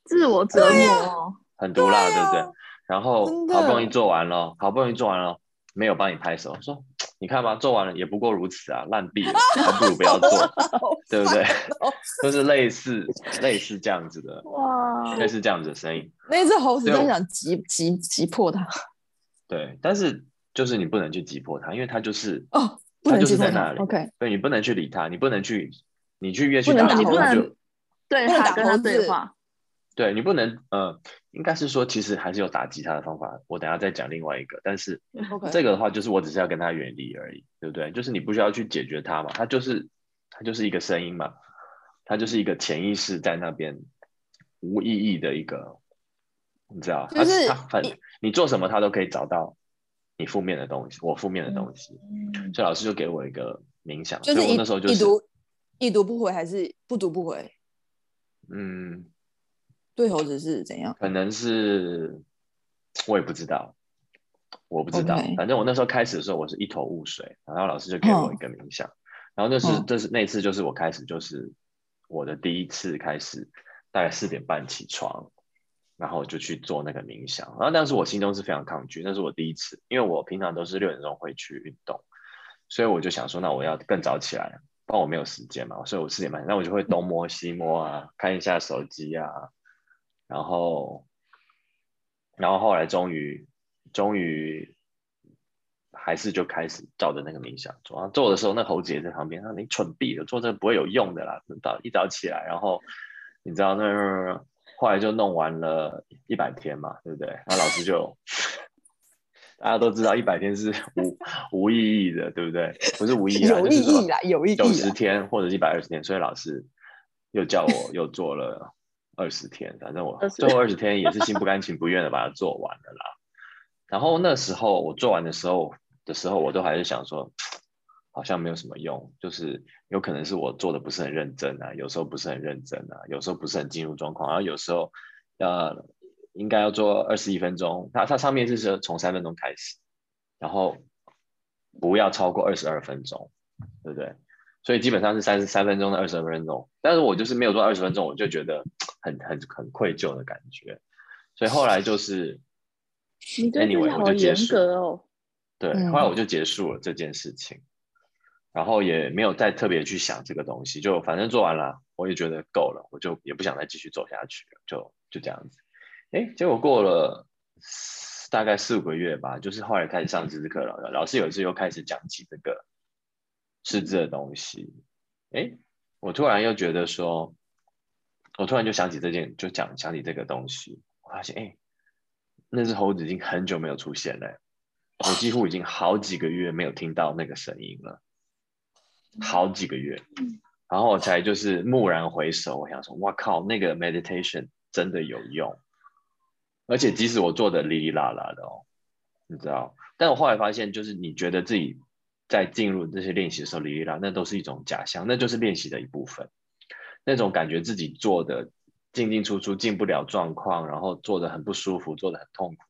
自我折磨哦。很毒辣，对不对？然后好不容易做完了，好不容易做完了，没有帮你拍手，说你看吧，做完了也不过如此啊，烂币了，还不如不要做，对不对？就是类似类似这样子的，哇，类似这样子的声音，那只猴子对我真想急急急破它对。但是就是你不能去急迫它，因为它就是哦，不它就是在那里。，OK，对你不能去理它，你不能去，你去越去打它，你不能它就对它打跟他对话，对你不能呃，应该是说其实还是有打击他的方法，我等下再讲另外一个，但是。这个的话，就是我只是要跟他远离而已，对不对？就是你不需要去解决他嘛，他就是他就是一个声音嘛，他就是一个潜意识在那边无意义的一个，你知道，它就是他很一你做什么，他都可以找到你负面的东西，我负面的东西，嗯所以老师就给我一个冥想，就是所以我那时候就是一读已读不回还是不读不回？嗯，对猴子是怎样？可能是我也不知道，我不知道反正我那时候开始的时候，我是一头雾水，然后老师就给我一个冥想，然后那是、嗯。这是那次就是我开始就是我的第一次开始，大概四点半起床，然后就去做那个冥想，然后当时我心中是非常抗拒，那是我第一次，因为我平常都是六点钟会去运动，所以我就想说，那我要更早起来，不然我没有时间嘛，所以我四点半，那我就会东摸西摸啊，看一下手机啊，然后，然后后来终于，终于还是就开始照着那个冥想做。然后做的时候，那猴子也在旁边，他说你蠢逼了，做这个不会有用的啦。早一早起来，然后你知道那后来就弄完了一百天嘛，对不对？然后老师就。大家都知道，一百天是无无意义的，对不对？不是无意义啦，有意义啦，有意义九十。天或者一百二十天，所以老师又叫我又做了二十天，反正我最后二十天也是心不甘情不愿的把它做完了啦。然后那时候我做完的时候的时候，我都还是想说，好像没有什么用，就是有可能是我做的不是很认真啊，有时候不是很认真啊，有时候不是很进入状况，然后有时候呃应该要做二十一分钟，它它上面是说从三分钟开始，然后不要超过二十二分钟，对不对？所以基本上是三十三分钟到二十二分钟，但是我就是没有做二十分钟，我就觉得很很很愧疚的感觉，所以后来就是你对自己 Anyway，我好严就结束格哦。对，嗯后来我就结束了这件事情，然后也没有再特别去想这个东西，就反正做完了，我也觉得够了，我就也不想再继续走下去了，就就这样子。哎，结果过了大概四五个月吧，就是后来开始上知识课了，老师有一次又开始讲起这个识字的东西。哎，我突然又觉得说，我突然就想起这件，就讲想起这个东西，我发现哎，那只猴子已经很久没有出现了，我几乎已经好几个月没有听到那个声音了，好几个月。然后我才就是蓦然回首，我想说，哇靠，那个 meditation 真的有用，而且即使我做的哩哩啦啦的哦，你知道，但我后来发现，就是你觉得自己在进入这些练习的时候哩哩啦，那都是一种假象，那就是练习的一部分。那种感觉自己做的进进出出进不了状况，然后做的很不舒服，做的很痛苦，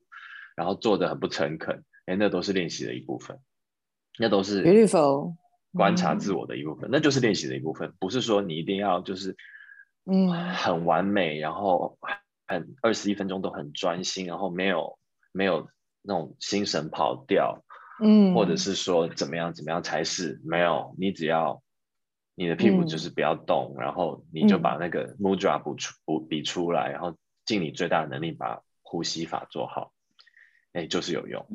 然后做的很不诚恳，哎，那都是练习的一部分，那都是 beautiful。观察自我的一部分，那就是练习的一部分，不是说你一定要就是，嗯，很完美，然后很二十一分钟都很专心，然后没有没有那种心神跑掉，嗯，或者是说怎么样怎么样才是没有，你只要你的屁股就是不要动，然后你就把那个 mudra 补出补比出来，然后尽你最大的能力把呼吸法做好，哎，就是有用，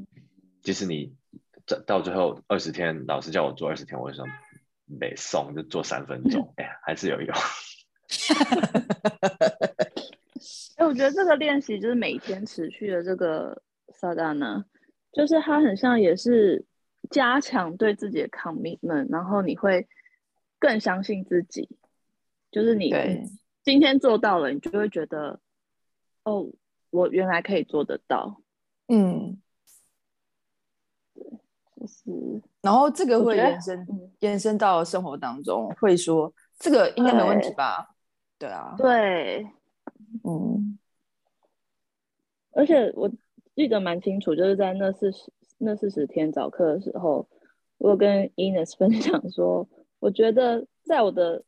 即使你。到最后二十天，老师叫我做二十天，我就说没送，就做三分钟，哎呀，还是有用。哎，我觉得这个练习就是每天持续的这个萨达呢，就是它很像也是加强对自己的 commitment，然后你会更相信自己，就是你今天做到了，你就会觉得哦，我原来可以做得到，嗯。是，然后这个会延伸延伸到生活当中，会说这个应该没问题吧？对啊，对，嗯，而且我记得蛮清楚，就是在那四十那四十天早课的时候，我有跟 Ines 分享说，我觉得在我的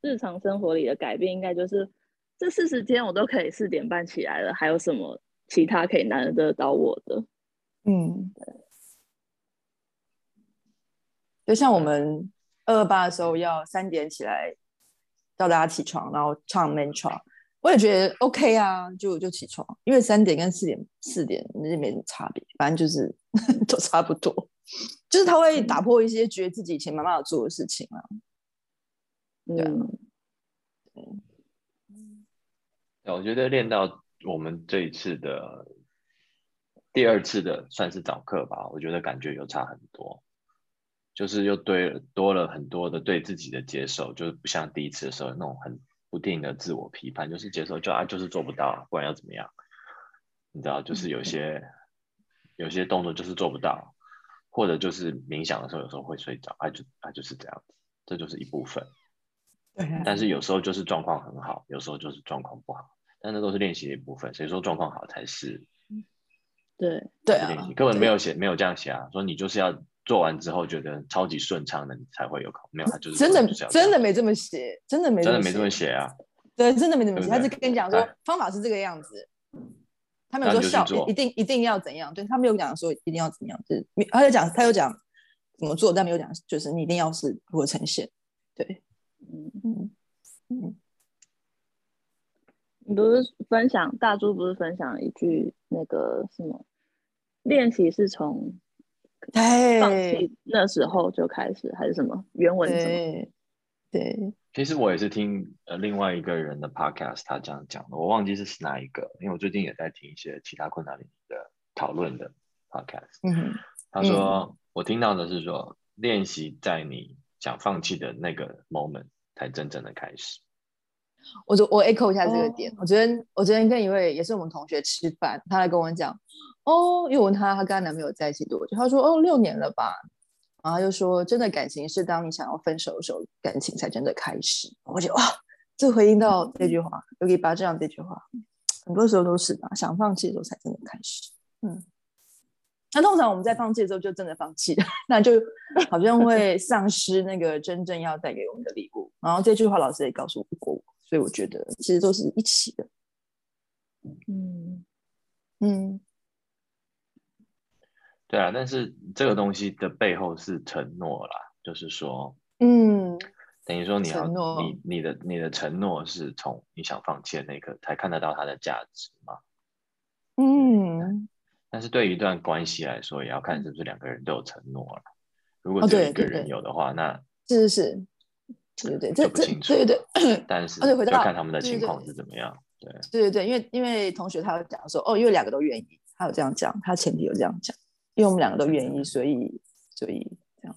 日常生活里的改变，应该就是这四十天我都可以四点半起来了，还有什么其他可以难得到我的？嗯。就像我们二二八的时候要三点起来叫大家起床，然后唱 mantra，我也觉得 OK 啊，就就起床，因为三点跟四点四点那没什么差别，反正就是 都差不多，就是他会打破一些觉得自己以前妈妈有做的事情啊。对，对，我觉得练到我们这一次的第二次的算是早课吧，我觉得感觉有差很多。就是又对多了很多的对自己的接受，就是不像第一次的时候那种很不定的自我批判，就是接受就啊就是做不到，不管要怎么样，你知道，就是有些有些动作就是做不到，或者就是冥想的时候有时候会睡着，啊就啊就是这样子，这就是一部分。对。但是有时候就是状况很好，有时候就是状况不好，但那都是练习的一部分。谁说状况好才是？对对啊，根本没有写没有这样写啊，说你就是要。做完之后觉得超级顺畅的，你才会有考。没有，他就是真的真的没这么写，真的没真的没这么写啊。对，真的没这么写。他是跟你讲说方法是这个样子，他没有说效一定一定要怎样。对他没有讲说一定要怎样，就是他有讲他有讲怎么做，但没有讲就是你一定要是如何呈现。对，嗯嗯嗯。你不是分享大猪不是分享一句那个什么练习是从。放弃那时候就开始还是什么原文什么？对，其实我也是听呃另外一个人的 podcast，他这样讲的，我忘记是哪一个，因为我最近也在听一些其他困难领域的讨论的 podcast。嗯，他说我听到的是说，练习在你想放弃的那个 moment 才真正的开始。我就我 echo 一下这个点，我昨天我昨天跟一位也是我们同学吃饭，他来跟我讲。哦，因为我问他，他跟她男朋友在一起多久？她说哦，六年了吧。然后他就说，真的感情是当你想要分手的时候，感情才真的开始。我觉得哇，这回应到这句话，尤其把这样这句话，很多时候都是吧，想放弃的时候才真的开始。嗯，那通常我们在放弃的时候就真的放弃了，那就好像会丧失那个真正要带给我们的礼物。然后这句话老师也告诉过我，所以我觉得其实都是一起的。嗯嗯。对啊，但是这个东西的背后是承诺啦，就是说，嗯，等于说你要你你的你的承诺是从你想放弃的那刻才看得到它的价值嘛，嗯，但是对于一段关系来说，也要看是不是两个人都有承诺了。如果只有一个人有的话，那是是是，对对对，这这对对对但是而且回到就看他们的对对情况是怎么样。对，对对对，因为因为同学他有讲说，哦，因为两个都愿意，他有这样讲，他前提有这样讲，因为我们两个都愿意，所以所以这样，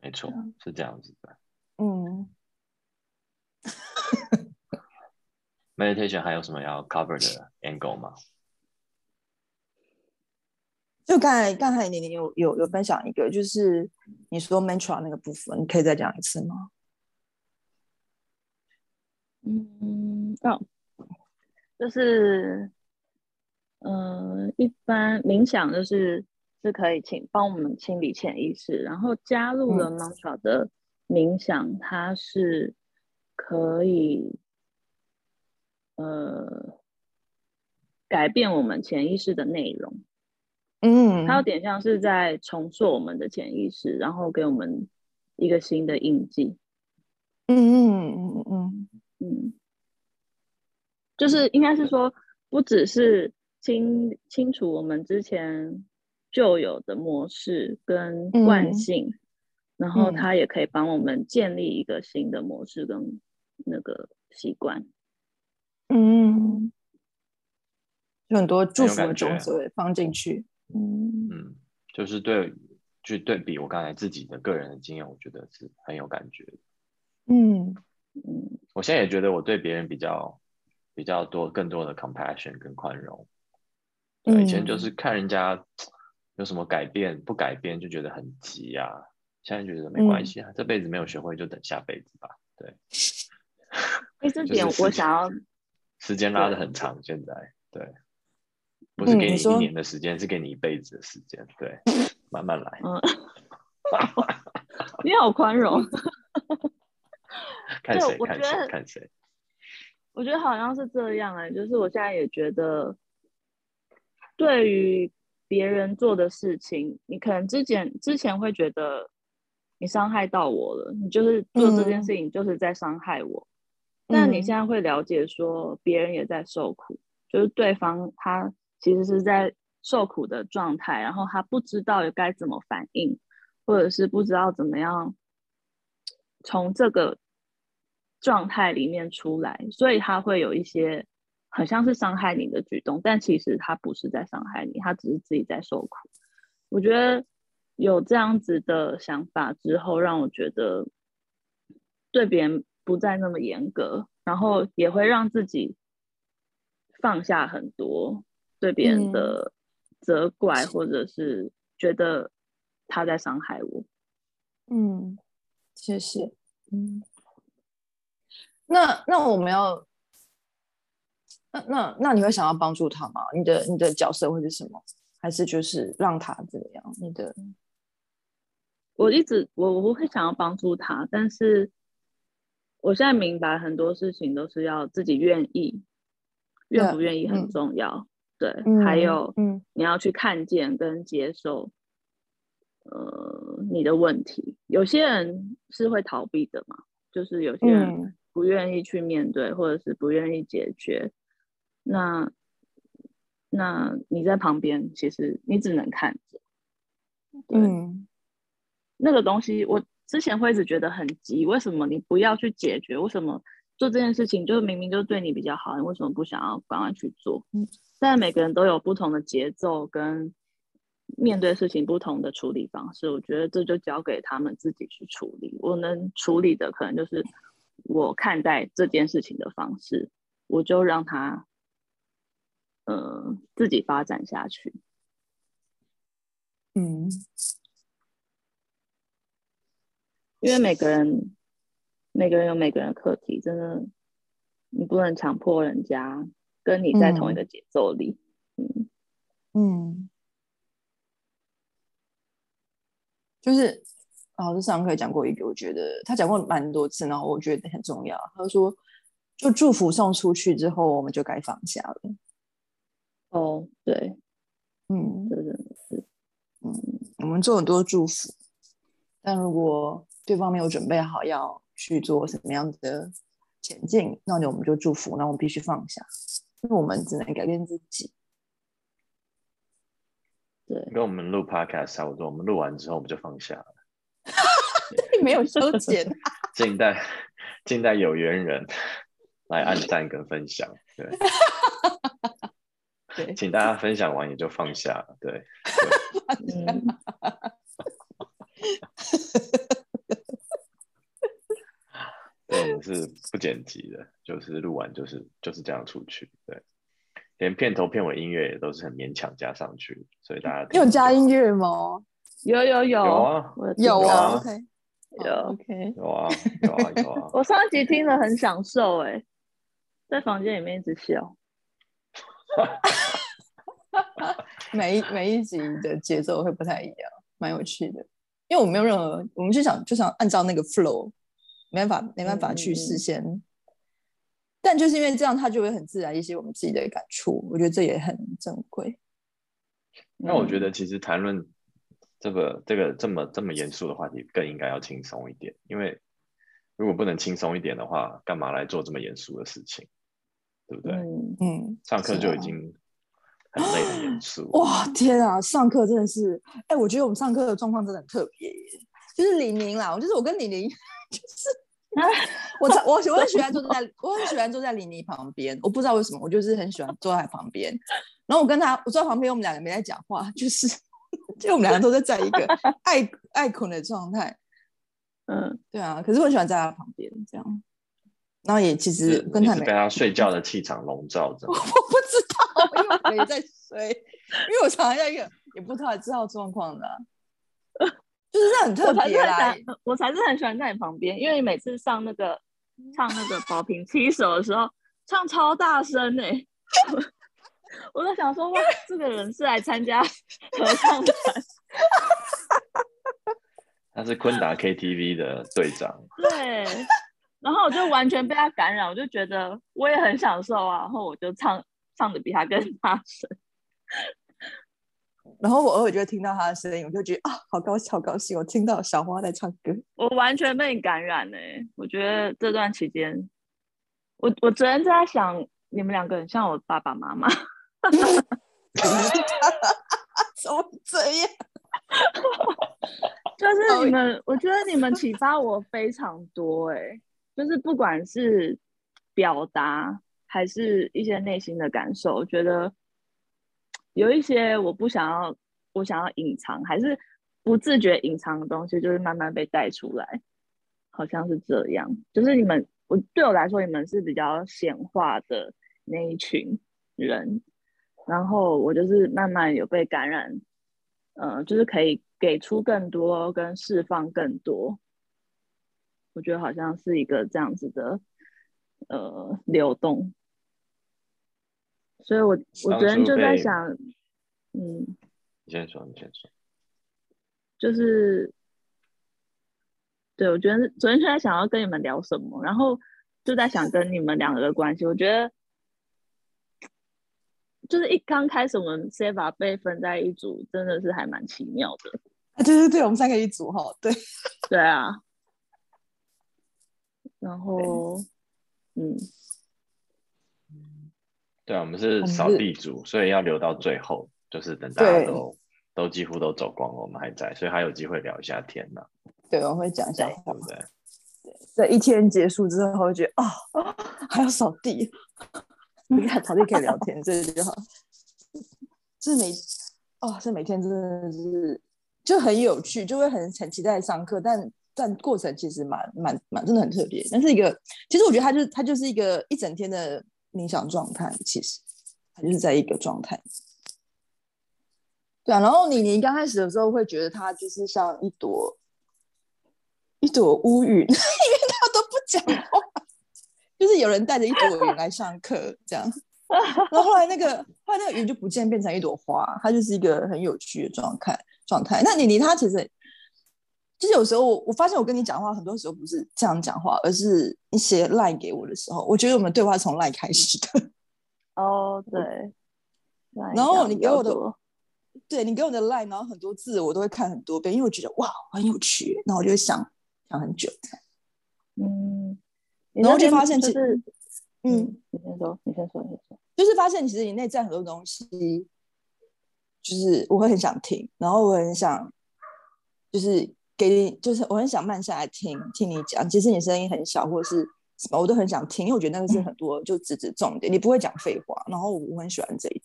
没错，嗯是这样子的。嗯，meditation 还有什么要 cover 的 angle 吗？就刚才刚才你你有有有分享一个，就是你说 mantra 那个部分，你可以再讲一次吗？嗯，哦，就是，嗯、一般冥想就是是可以请帮我们清理潜意识，然后加入了 mantra 的冥想，它是可以，呃，改变我们潜意识的内容。嗯，它有点像是在重塑我们的潜意识，然后给我们一个新的印记。嗯嗯嗯嗯。嗯，就是应该是说，不只是清清楚我们之前旧有的模式跟惯嗯性，然后嗯它也可以帮我们建立一个新的模式跟那个习惯。嗯，有很多祝福的种子会放进去，嗯嗯，就是对，去对比我刚才自己的个人的经验，我觉得是很有感觉的。嗯嗯我现在也觉得我对别人比较比较多更多的 compassion 跟宽容。对，以前就是看人家有什么改变不改变就觉得很急啊，现在觉得没关系啊，这辈子没有学会就等下辈子吧。对，哎，这就是点我想要，时间拉的很长，现在对，不是给你一年的时间，是给你一辈子的时间，对，慢慢来，嗯，你好宽容。看谁看谁看谁。我觉得好像是这样哎、就是我现在也觉得，对于别人做的事情，你可能之前之前会觉得你伤害到我了，你就是做这件嗯。事情就是在伤害我，但你嗯。现在会了解说别人也在受苦，就是对方他其实是在受苦的状态，然后他不知道该怎么反应，或者是不知道怎么样从这个状态里面出来，所以他会有一些很像是伤害你的举动，但其实他不是在伤害你，他只是自己在受苦。我觉得有这样子的想法之后，让我觉得对别人不再那么严格，然后也会让自己放下很多对别人的责怪，或者是觉得他在伤害我。嗯，谢谢，嗯，那那我们要，那那那你会想要帮助他吗？你的你的角色会是什么？还是就是让他怎么样？你的我一直我我会想要帮助他，但是我现在明白很多事情都是要自己愿意，愿不愿意很嗯重要。对，嗯还有嗯你要去看见跟接受，呃，你的问题。有些人是会逃避的嘛，就是有些人嗯不愿意去面对，或者是不愿意解决。那那你在旁边，其实你只能看着。对，嗯那个东西，我之前会一直觉得很急，为什么你不要去解决？为什么做这件事情就是明明就对你比较好，你为什么不想要赶快去做？嗯，但每个人都有不同的节奏跟面对事情不同的处理方式，我觉得这就交给他们自己去处理。我能处理的可能就是我看待这件事情的方式，我就让他呃自己发展下去。嗯因为每个人每个人有每个人的课题，真的你不能强迫人家跟你在同一嗯个节奏里。嗯嗯，就是老师上课也讲过一个，我觉得他讲过蛮多次，然后我觉得很重要。他说，就祝福送出去之后，我们就该放下了。哦，对，嗯这真的是，嗯，我们做很多祝福，但如果对方没有准备好要去做什么样子的前进，那我们就祝福，那我们必须放下，因为我们只能改变自己。对，跟我们录 podcast 差不多，我们录完之后我们就放下了。并没有修剪。静待静待有缘人来按赞跟分享，对，对，请大家分享完也就放下了，对，嗯，对，我们是不剪辑的，就是录完就是就是这样出去，对，连片头片尾音乐也都是很勉强加上去，所以大家你有加音乐乐吗？有有有有啊有啊有啊，OK，有。哦 OK，有啊有啊有啊，我上一集听了很享受哎、在房间里面一直笑。每一每一集的节奏会不太一样，蛮有趣的。因为我没有任何，我们就想就想按照那个 flow，没办法没办法去事嗯先，但就是因为这样，它就会很自然一些我们自己的感触，我觉得这也很珍贵。那我觉嗯得其实谈论这个这个这么这么严肃的话题，更应该要轻松一点，因为如果不能轻松一点的话，干嘛来做这么严肃的事情，对不对？嗯，嗯，上课就已经很累很严肃，哇，天啊！上课真的是，哎、我觉得我们上课的状况真的很特别耶。就是李宁啦，就是我跟李宁，就是 我常我我很喜欢坐在，我很喜欢坐在李宁旁边，我不知道为什么，我就是很喜欢坐在他旁边。然后我跟他，我坐在旁边，我们两个没在讲话，就是就我们两个都在在一个爱爱捆的状态。嗯，对啊，可是我很喜欢在他旁边这样。然后也其实跟他被他 睡觉的气场笼罩着我。不知道，因为我也在睡，因为我常常在一个也不太知道状况的啊、就是这很特别啦。我才是很喜欢在你旁边，因为你每次上那个唱那个保平七首的时候，唱超大声哎、我在想说，哇，这个人是来参加合唱团，他是昆达 KTV 的队长，对。然后我就完全被他感染，我就觉得我也很享受啊，然后我就唱唱的比他更大声。然后我偶尔就会听到他的声音，我就觉得啊，好高兴，好高兴！我听到小花在唱歌。我完全被你感染呢、我觉得这段期间，我我昨天在想，你们两个很像我爸爸妈妈。怎么这样？就是你们，我觉得你们启发我非常多哎、就是不管是表达还是一些内心的感受，我觉得有一些我不想要，我想要隐藏，还是不自觉隐藏的东西，就是慢慢被带出来，好像是这样。就是你们，我对我来说，你们是比较显化的那一群人，然后我就是慢慢有被感染，呃，就是可以给出更多跟释放更多，我觉得好像是一个这样子的呃流动，所以我我昨天就在想，嗯，你先说，你先说。就是对我觉得昨天就在想要跟你们聊什么，然后就在想跟你们两个的关系，我觉得。就是一刚开始我们 C 把被分在一组，真的是还蛮奇妙的。啊，对对对，我们三个一组哈，对，对啊，然后，嗯，对啊，我们是扫地组，所以要留到最后，就是等大家都都几乎都走光了，我们还在，所以还有机会聊一下天呢，对，我会讲一下话对。不对？在一天结束之后，会觉得啊、还要扫地，你看扫地可以聊天，这就好。这每哦，这每天真的是就很有趣，就会很很期待上课，但但过程其实蛮蛮蛮真的很特别。但是一个，其实我觉得它就它就是一个一整天的冥想状态，其实它就是在一个状态。对啊，然后你你刚开始的时候会觉得它就是像一朵一朵乌云，因为他都不讲话，就是有人带着一朵云来上课这样。然后后来那个后来那个云就不见，变成一朵花，它就是一个很有趣的状态状态。那你你他其实就是有时候我我发现我跟你讲话，很多时候不是这样讲话，而是一些赖给我的时候，我觉得我们对话从赖开始的。哦，对，然后你给我的对你给我的 line，然后很多字我都会看很多遍，因为我觉得哇很有趣，然后我就会想想很久。嗯，然后就发现其就是，嗯，嗯，你先说，你先说，你先说，就是发现其实你内在很多东西，就是我会很想听，然后我很想，就是给你，就是我很想慢下来听听你讲。其实你声音很小，或者是什么，我都很想听，因为我觉得那个是很多就直指重点，你不会讲废话。然后我很喜欢这一点。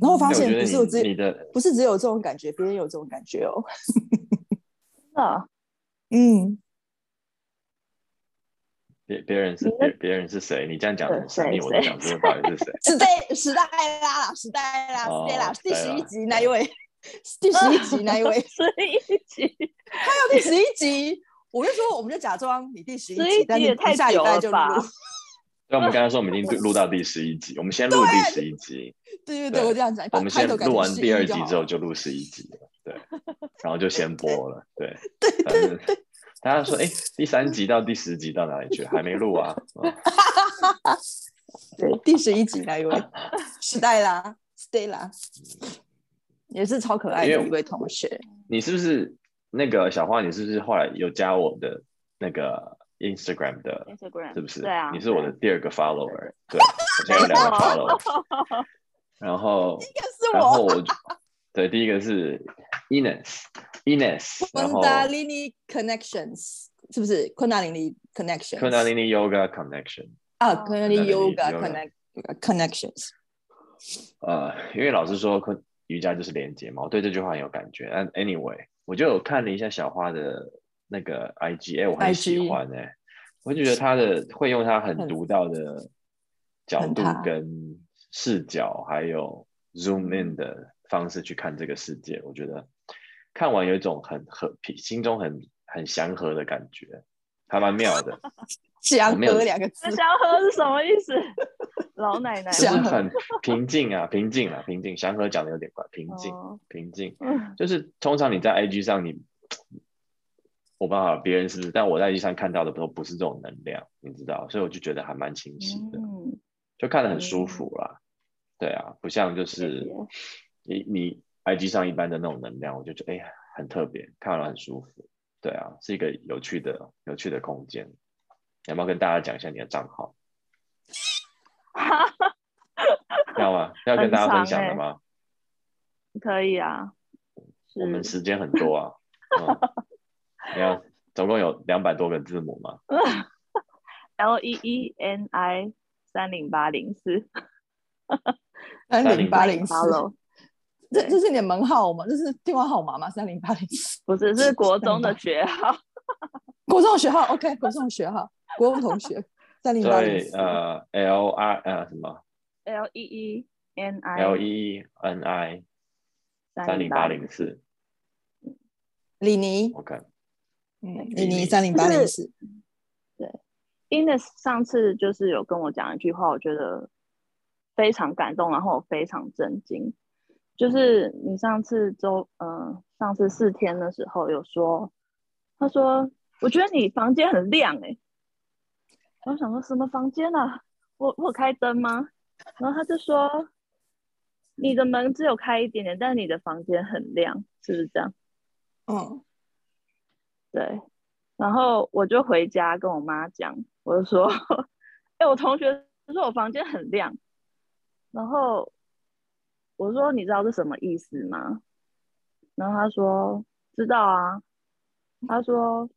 然后我发现不是我只你的不是只有这种感觉，别人有这种感觉哦。啊，嗯，别别人是别别人是谁？你这样讲很神秘，我都想知道到底是谁。时代时代啦啦，时代啦，哦时代啦，第十一集那一位，第十一集那一位，十一集，还有第十一集，我就说我们就假装你第十一集，但是太下礼久拜就录了吧。对，我们刚才说我们已经录到第十一集，我们先录第十一集，对对对，我这样讲，我们先录完第二集之后就录十一集了，对，然后就先播了，对对对对。大家说，哎，第三集到第十集到哪里去？还没录啊？嗯对，第十一集那一位，时代啦，Stella，也是超可爱因为的一位同学。你是不是那个小花？你是不是后来有加我的那个 Instagram 的？Instagram 是不是？对啊，你是我的第二个 follower，对，我现在有两个 follower，然后一个是我，然后我对第一个是 Ines，Ines，芬达 lini Connections 是不是？昆达里尼 Connections，昆达里尼 Yoga Connection，啊，哦昆达里尼 Yoga Yoga Connect Connections。呃，因为老师说昆瑜伽就是连接嘛，我对这句话很有感觉。但 anyway，我就有看了一下小花的那个 IG，哎，我很喜欢哎、我就觉得他的会用他很很独到的角度跟视角，还有 zoom in 的方式去看这个世界，我觉得看完有一种很和平，心中很很祥和的感觉，还蛮妙的。祥和两个字那，祥和是什么意思？老奶奶就是很平静啊，平静啊，平静。祥和讲的有点怪，平静，哦平静。嗯就是通常你在 IG 上你，我不知道别人是不是，但我在 IG 上看到的都不是这种能量，你知道，所以我就觉得还蛮清晰的，嗯，就看得很舒服啦。对啊，不像就是你你 IG 上一般的那种能量，我就觉得哎呀很特别，看了很舒服。对啊，是一个有趣的有趣的空间。要不要跟大家讲一下你的账号？要吗？要跟大家分享的很吗？可以啊。我们是时间很多啊。嗯，你要总共有两百多个字母嘛？L E E N I 三零八零四 三零八零四这这是你的门号吗？这是电话号码吗？三零八零四，不是是国中的学号，国中学号，OK，国中学号，国中同学，三零八所以零，呃，L I 呃什么？L E E N I L E E N I 三零八零四。李尼，，OK，嗯，李尼三零八零四，对。Ines 上次就是有跟我讲一句话，我觉得非常感动，然后我非常震惊。就是你上次周，嗯、上次四天的时候有说，他说我觉得你房间很亮哎、我想说什么房间啊？我我开灯吗？然后他就说你的门只有开一点点，但是你的房间很亮，是不是这样？嗯，对，然后我就回家跟我妈讲，我就说，哎、我同学说我房间很亮，然后我说你知道是什么意思吗？然后他说知道啊，他说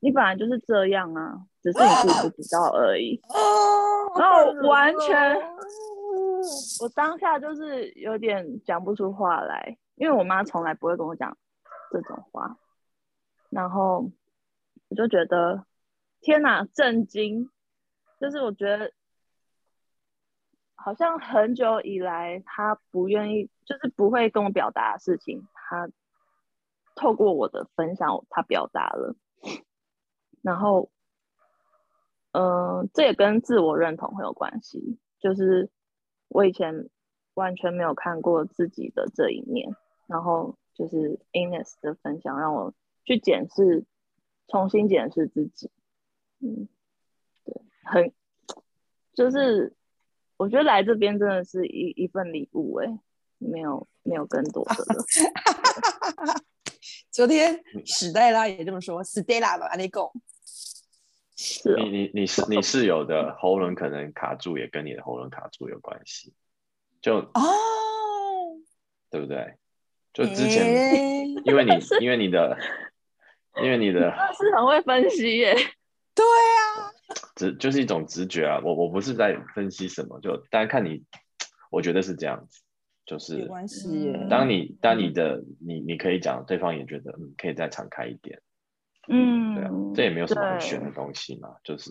你本来就是这样啊，只是你自己不知道而已。哦，然后完全我当下就是有点讲不出话来，因为我妈从来不会跟我讲这种话，然后我就觉得天哪，震惊！就是我觉得好像很久以来他不愿意，就是不会跟我表达的事情，他透过我的分享，他表达了，然后嗯，这也跟自我认同很有关系。就是我以前完全没有看过自己的这一面，然后就是 Ines 的分享让我去检视，重新检视自己。嗯，对，很就是我觉得来这边真的是一一份礼物哎、没有没有更多的了。昨天史黛拉也这么说，Stella 吧，你讲，是哦你，你你是你室友的喉咙可能卡住，也跟你的喉咙卡住有关系，就哦，对不对？就之前诶。因为你因为你的因为你的是很会分析耶。对啊，直就是一种直觉啊，我我不是在分析什么，就大家看你，我觉得是这样子，就是没关系。当你当你的你你可以讲，对方也觉得嗯可以再敞开一点，嗯，对啊，这也没有什么很对。玄的东西嘛，就是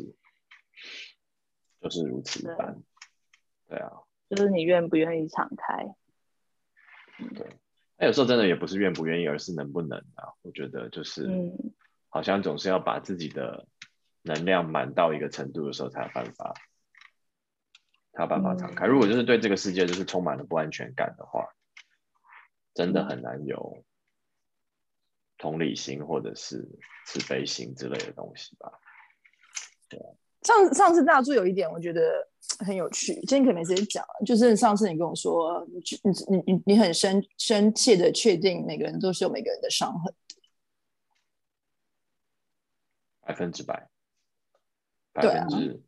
就是如此一般，对。啊，就是你愿不愿意敞开。对。那有时候真的也不是愿不愿意，而是能不能啊，我觉得就是嗯。好像总是要把自己的能量满到一个程度的时候，才有办法，才有办法敞开。嗯如果就是对这个世界就是充满了不安全感的话，真嗯的很难有同理心或者是慈悲心之类的东西吧。上上次大柱有一点我觉得很有趣，今天可能没时间讲了，就是上次你跟我说，你你你很深深切的确定每个人都是有每个人的伤痕，百分之百，百分之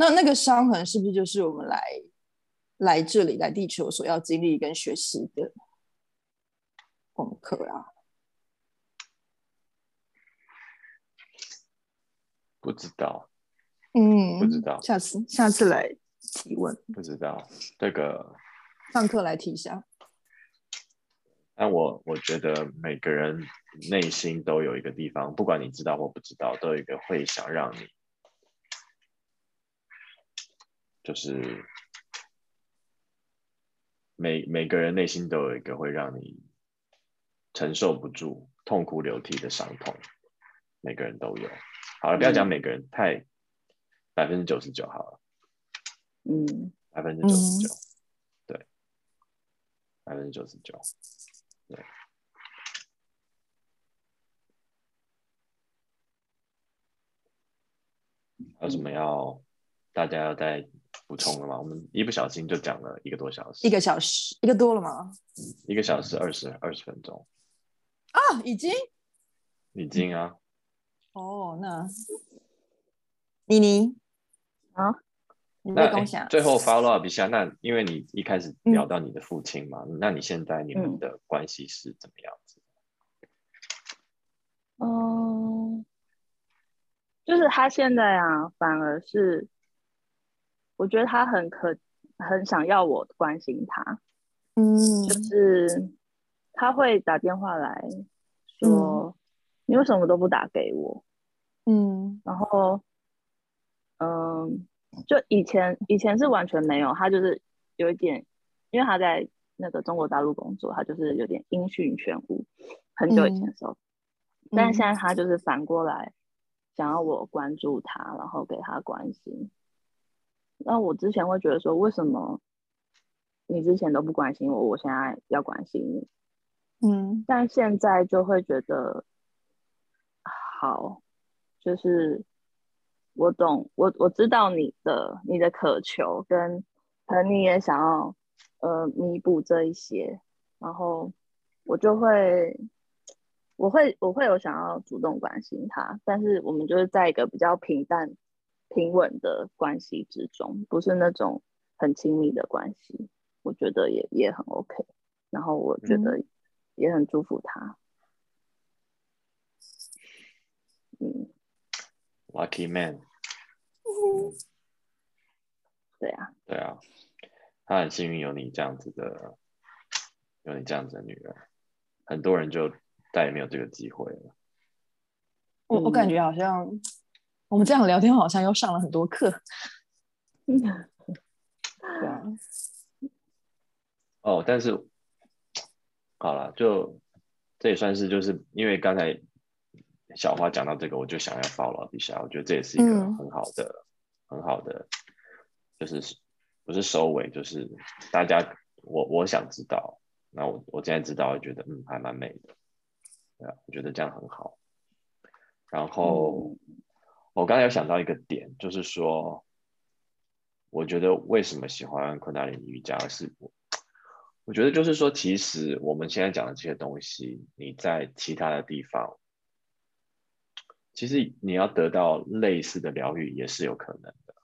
那那个伤痕是不是就是我们来来这里来地球所要经历跟学习的功课啊？不知道，嗯，不知道下次下次来提问，不知道这个。上课来提一下。但我我觉得每个人内心都有一个地方，不管你知道或不知道，都有一个会想让你，就是每每个人内心都有一个会让你承受不住、痛哭流涕的伤痛，每个人都有。好了，不要讲每个人，太百分之九十九好了，嗯。百分之九十九，对，百分之九十九。对。还有什么要大家要再补充了吗？我们一不小心就讲了一个多小时，一个小时，一个多了吗？一个小时二十二十分钟，啊，已经已经啊，哦，那妮妮啊，你那被共享最后 follow up 一下，那因为你一开始嗯聊到你的父亲嘛，那你现在你们嗯的关系是怎么样子？嗯，就是他现在啊，反而是我觉得他很可很想要我关心他，嗯就是他会打电话来说，你为什么都不打给我？嗯然后，嗯，就以前以前是完全没有，他就是有一点，因为他在那个中国大陆工作，他就是有点音讯全无，很久以前的时候，但是现在他就是反过来想要我关注他，然后给他关心。那我之前会觉得说，为什么你之前都不关心我，我现在要关心你？嗯但现在就会觉得好，就是我懂，我我知道你的你的渴求，跟可能你也想要呃弥补这一些，然后我就会我会我会有想要主动关心他，但是我们就是在一个比较平淡平稳的关系之中，不是那种很亲密的关系，我觉得也也很 OK，然后我觉得也很祝福他。嗯，Lucky man，对啊，对啊，他很幸运有你这样子的，有你这样子的女儿，很多人就再也没有这个机会了。我我感觉好像我们这样聊天，好像又上了很多课。对啊，哦，但是好了，就这也算是就是因为刚才小花讲到这个，我就想要 follow 一下，我觉得这也是一个嗯很好的、很好的，就是不是收尾，就是大家我我想知道，那我我现在知道，我觉得嗯还蛮美的，对啊，我觉得这样很好。然后、我刚才有想到一个点，就是说，我觉得为什么喜欢昆达里尼瑜伽是我。我觉得就是说，其实我们现在讲的这些东西，你在其他的地方，其实你要得到类似的疗愈也是有可能的。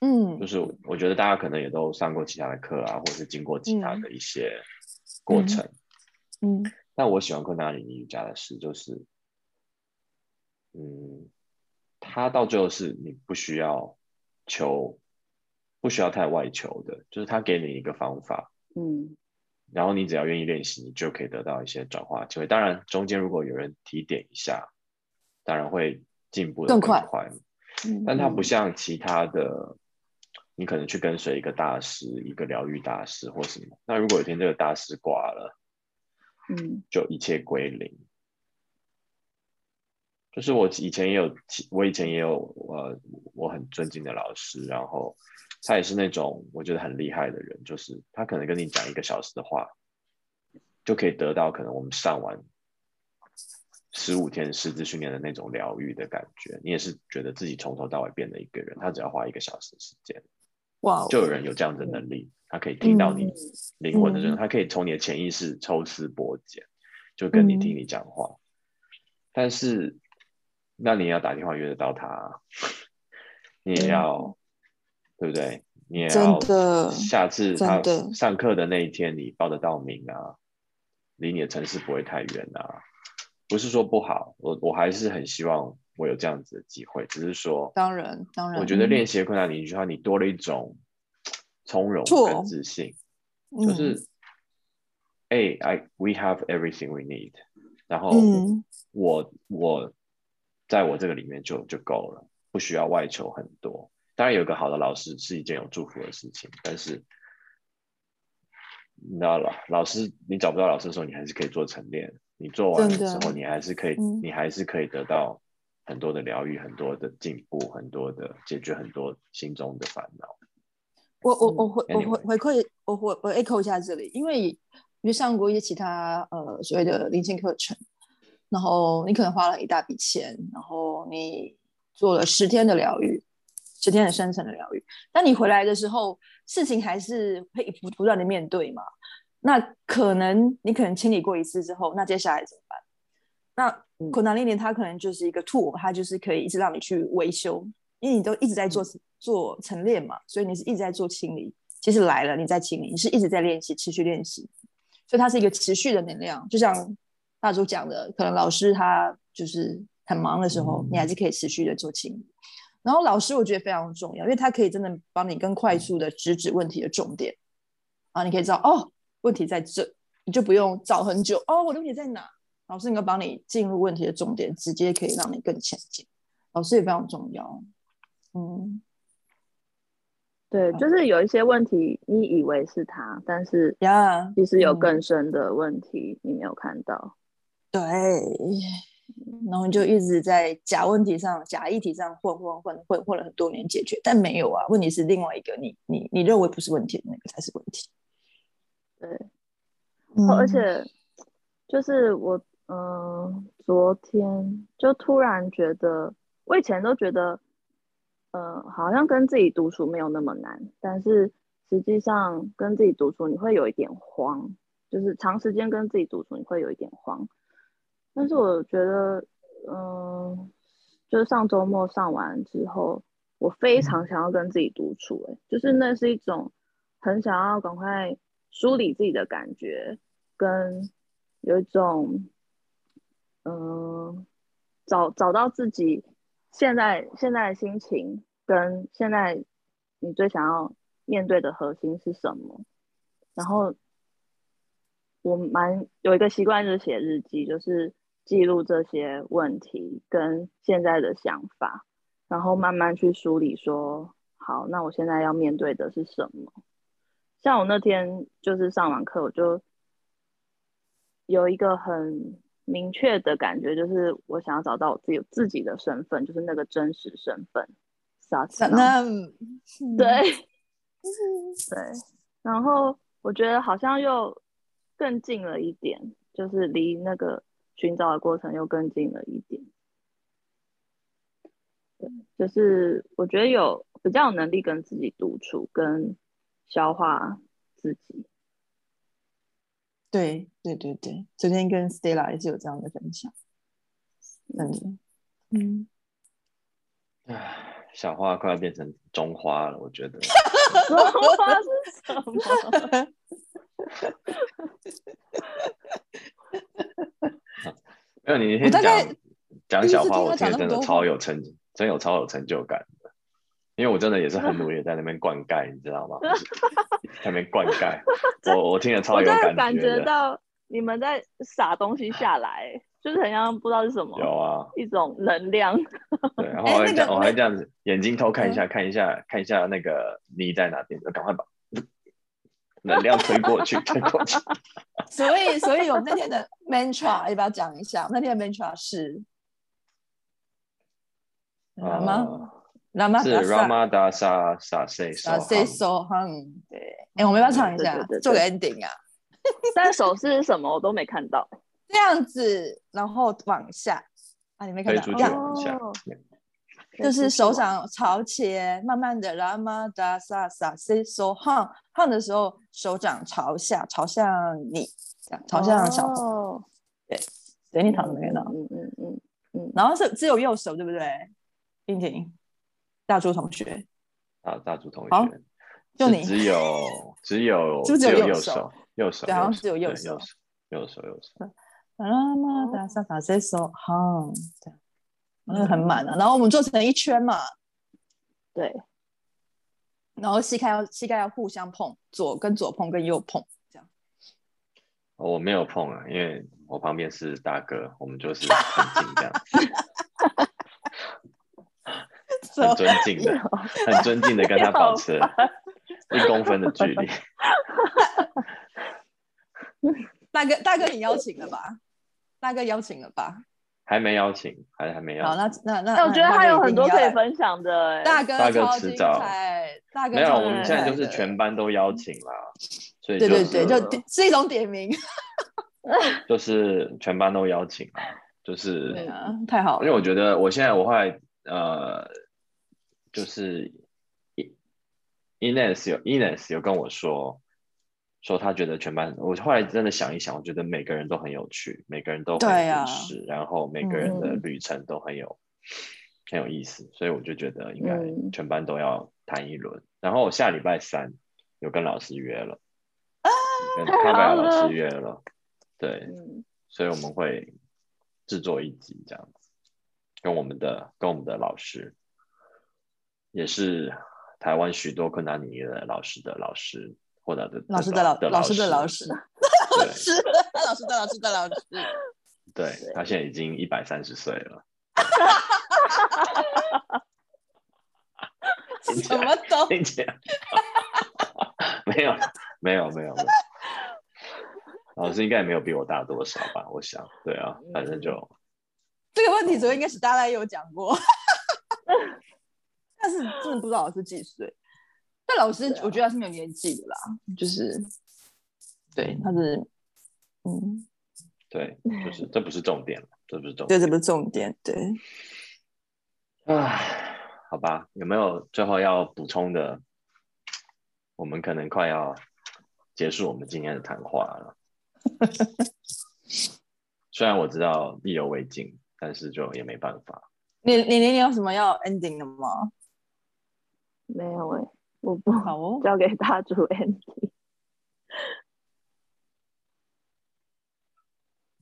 嗯就是我觉得大家可能也都上过其他的课啊，或者是经过其他嗯的一些过程。嗯但我喜欢昆达里尼瑜伽的事就是，嗯，它到最后是你不需要求，不需要太外求的，就是他给你一个方法，嗯然后你只要愿意练习，你就可以得到一些转化机会。当然，中间如果有人提点一下，当然会进步的更快快。嗯但它不像其他的，你可能去跟随一个大师，一个疗愈大师或什么。那如果有一天这个大师挂了，嗯就一切归零。就是我以前也有，我以前也有，呃，我很尊敬的老师，然后他也是那种我觉得很厉害的人，就是他可能跟你讲一个小时的话，就可以得到可能我们上完十五天师资训练的那种疗愈的感觉，你也是觉得自己从头到尾变了一个人，他只要花一个小时的时间，哇哦，就有人有这样的能力，他可以听到你嗯灵魂的这种，嗯。他可以从你的潜意识抽丝剥茧，就跟你嗯。听你讲话。但是，那你要打电话约得到他，你也要，对不对？你也要下次他上课的那一天，你报得到名啊，离你的城市不会太远啊。不是说不好，我我还是很希望我有这样子的机会，只是说，当然当然，我觉得嗯。练习困难你一句话，你多了一种从容错跟自信，嗯就是，哎、i we have everything we need，然后嗯。我我在我这个里面就就够了，不需要外求很多。当然，有一个好的老师是一件有祝福的事情，但是你知道了，老师你找不到老师的时候，你还是可以做晨练。你做完的之后，你还是可以，嗯你还是可以得到很多的疗愈，很多的进步，很多的解决很多心中的烦恼。我我我回我回回馈我回我 echo 一下这里，因为因为上过一些其他呃所谓的灵性课程，然后你可能花了一大笔钱，然后你做了十天的疗愈，十天的深层的疗愈，但你回来的时候，事情还是会不不断的面对嘛。那可能你可能清理过一次之后，那接下来怎么办？那嗯昆达里尼它可能就是一个 tool，它就是可以一直让你去维修，因为你都一直在做、做晨练嘛，所以你是一直在做清理。其实来了，你在清理，你是一直在练习，持续练习，所以它是一个持续的能量。就像大主讲的，可能老师他就是很忙的时候，你还是可以持续的做清理。然后老师我觉得非常重要，因为他可以真的帮你更快速的直指问题的重点啊，你可以知道哦，问题在这，你就不用找很久哦，我的问题在哪？老师能够帮你进入问题的重点，直接可以让你更前进。老师也非常重要，嗯，对，就是有一些问题，你以为是他，但是呀、其实有嗯更深的问题，你没有看到。对，然后你就一直在假问题上、假议题上混混混混混了很多年解决，但没有啊，问题是另外一个你你你认为不是问题的那个才是问题。对，而且就是我，嗯、昨天就突然觉得，我以前都觉得，呃，好像跟自己独处没有那么难，但是实际上跟自己独处你会有一点慌，就是长时间跟自己独处你会有一点慌。但是我觉得，嗯、就是上周末上完之后，我非常想要跟自己独处、欸，就是那是一种很想要赶快梳理自己的感觉，跟有一种，嗯、找找到自己现在现在的心情，跟现在你最想要面对的核心是什么。然后我蛮有一个习惯，就是写日记，就是记录这些问题跟现在的想法，然后慢慢去梳理说，好，那我现在要面对的是什么？像我那天就是上完课，我就有一个很明确的感觉，就是我想要找到我自己自己的身份，就是那个真实身份。萨斯那对 对，然后我觉得好像又更近了一点，就是离那个寻找的过程又更近了一点。对，就是我觉得有比较有能力跟自己独处，跟消化自己。对对对对，昨天跟 Stella 也是有这样的分享，嗯，嗯，唉，小花快要变成中花了，我觉得。中花是什么？那你那天讲讲小话，我听了真的超有成，真有超有成就感的。因为我真的也是很努力在那边灌溉，你知道吗？就 是在那边灌溉，我我听了超有感真的感觉到你们在撒东西下来，就是很像不知道是什么，有啊，一种能量。对，然后哎我还这样，我还这样子，眼睛偷看一嗯下，看一下，看一下那个你在哪边，就赶快把能量推过去，推过去。所以，所以我们那天的 mantra 要不要讲一下？那天的 mantra 是什么？呃拉玛是达萨 Ramada Sa Sa 啊 So，say Hum so hum。对，哎，我们要不要唱一下做个 ending 啊？但手势是什么我都没看到。这样子，然后往下啊，你没看到？推出去这样往下哦。就是手掌朝前，慢慢的拉玛达萨萨 say so hum hum 的时候，手掌朝下，朝向你，这样朝向小红。哦，对，你躺着没看到？嗯嗯嗯嗯，然后是只有右手，对不对？婷婷，大猪同学，啊大猪同好学，就你 只有只有是是只有有右手手，右手，对好像只有右手右手，右手，右手。拉玛达萨萨 say so hum，这样，那个很满啊。然后我们做成一圈嘛，对，然后膝盖要膝盖要互相碰，左跟左碰，跟右碰，这样。我没有碰啊，因为我旁边是大哥，我们就是很近这样，很尊敬的，很尊敬的跟他保持一公分的距离。大哥，大哥，你邀请了吧？大哥邀请了吧？还没邀请，还还没邀好，请。那那那，我觉得那还有很多可以。分享的欸。大哥大哥迟早彩，大哥没有，我们现在就是全班都邀请啦，所以对对对，就点是一种点名。就是全班都邀请啦，就是对啊，太好了。因为我觉得我现在我后来呃，就是 Ines 有 Ines 有跟我说，说他觉得全班，我后来真的想一想，我觉得每个人都很有趣，每个人都很有故事，然后每个人的嗯。旅程都很有、很有意思，所以我就觉得应该嗯。全班都要谈一轮。然后我下礼拜三有跟老师约了，跟太康柏好了老师约了，对，嗯，所以我们会制作一集这样子，跟我们的跟我们的老师，也是台湾许多昆达尼的老师的老师，或者的老师的老的老师的老师，对 是老师的老师的老师。对，他现在已经一百三十岁了，什么都没有没有没有没有，老师应该也没有比我大多少吧？我想，对啊，反正就这个问题，昨天应该是大家有讲过，但是真的不知道老师几岁。但老师我觉得他是没有年纪的啦，就是对他是嗯，对，就是这不是重点了，这不是重对，点。这不是重点，对。唉，好吧，有没有最后要补充的？我们可能快要结束我们今天的谈话了。虽然我知道意犹未尽，但是就也没办法。你你你你有什么要 ending 的吗？没有哎，我不好哦，交给大主 Andy。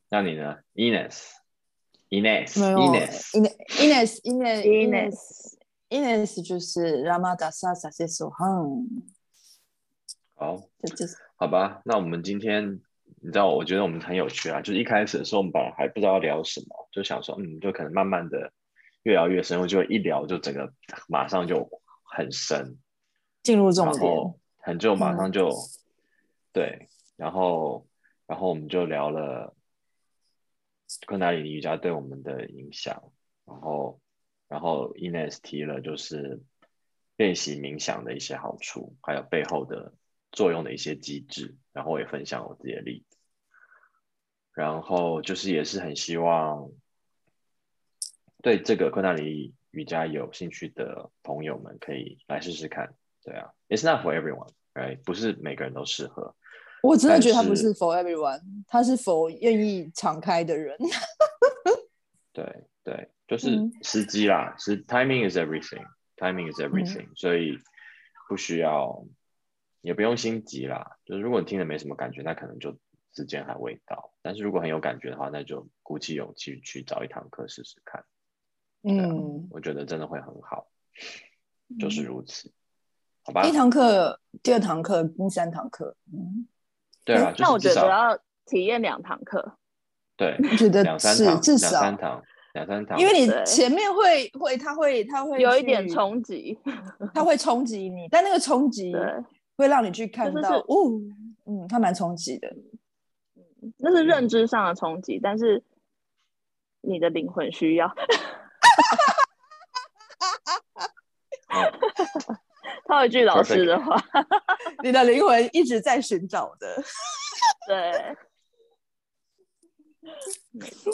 那你呢，Ines？Ines？没有。Ines Ines Ines Ines Ines 就是 Ramada Sa Sa Se So Hum，好，这就是。好吧，那我们今天，你知道，我觉得我们很有趣啊。就是一开始的时候，我们本来还不知道聊什么，就想说，嗯，就可能慢慢的越聊越深，我就一聊就整个马上就很深，进入重然点。后很就马上就、对，然后然后我们就聊了昆达里尼瑜伽对我们的影响，然后然后 Ines 提了就是练习冥想的一些好处，还有背后的作用的一些机制，然后我也分享我自己的例子，然后就是也是很希望对这个昆达里瑜伽有兴趣的朋友们可以来试试看。对啊，It's not for everyone，right？不是每个人都适合。我真的觉得他不是 for everyone，他是 for 愿意敞开的人。对对，就是嗯时机啦，是 timing is everything，timing is everything，、所以不需要，也不用心急啦。就是如果你听了没什么感觉，那可能就时间还未到。但是如果很有感觉的话，那就鼓起勇气去找一堂课试试看。嗯，我觉得真的会很好，就是如此，好吧第一？堂课、第二堂课、第三堂课，嗯，对啊，那我觉得要体验两堂课，对我觉得两三是堂，至少三，堂，两三堂，因为你前面会会，他会他会有一点，冲击。他会冲击你，但那个冲击，会让你去看就是是到，哦，嗯，他蛮冲击的，那是认知上的冲击，但是你的灵魂需要。套一句老师的 话，你的灵魂一直在寻找的。对，没错，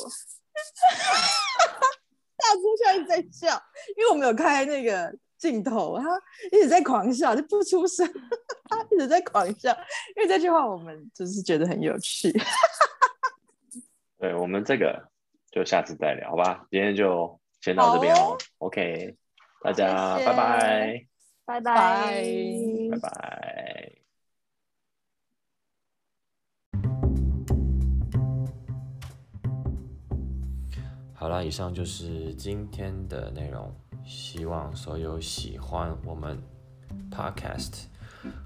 大猪现在一直在笑，因为我们有开那个镜头，他一直在狂笑，就不出声，他一直在狂笑，因为这句话我们就是觉得很有趣。对我们这个就下次再聊，好吧？今天就先到这边哦。OK，大家谢谢拜拜，拜拜拜拜。好了，以上就是今天的内容。希望所有喜欢我们 Podcast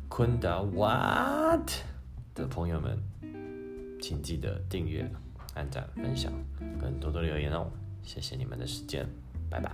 昆达 What 的朋友们，请记得订阅、按赞、分享，跟多多留言哦。谢谢你们的时间，拜拜。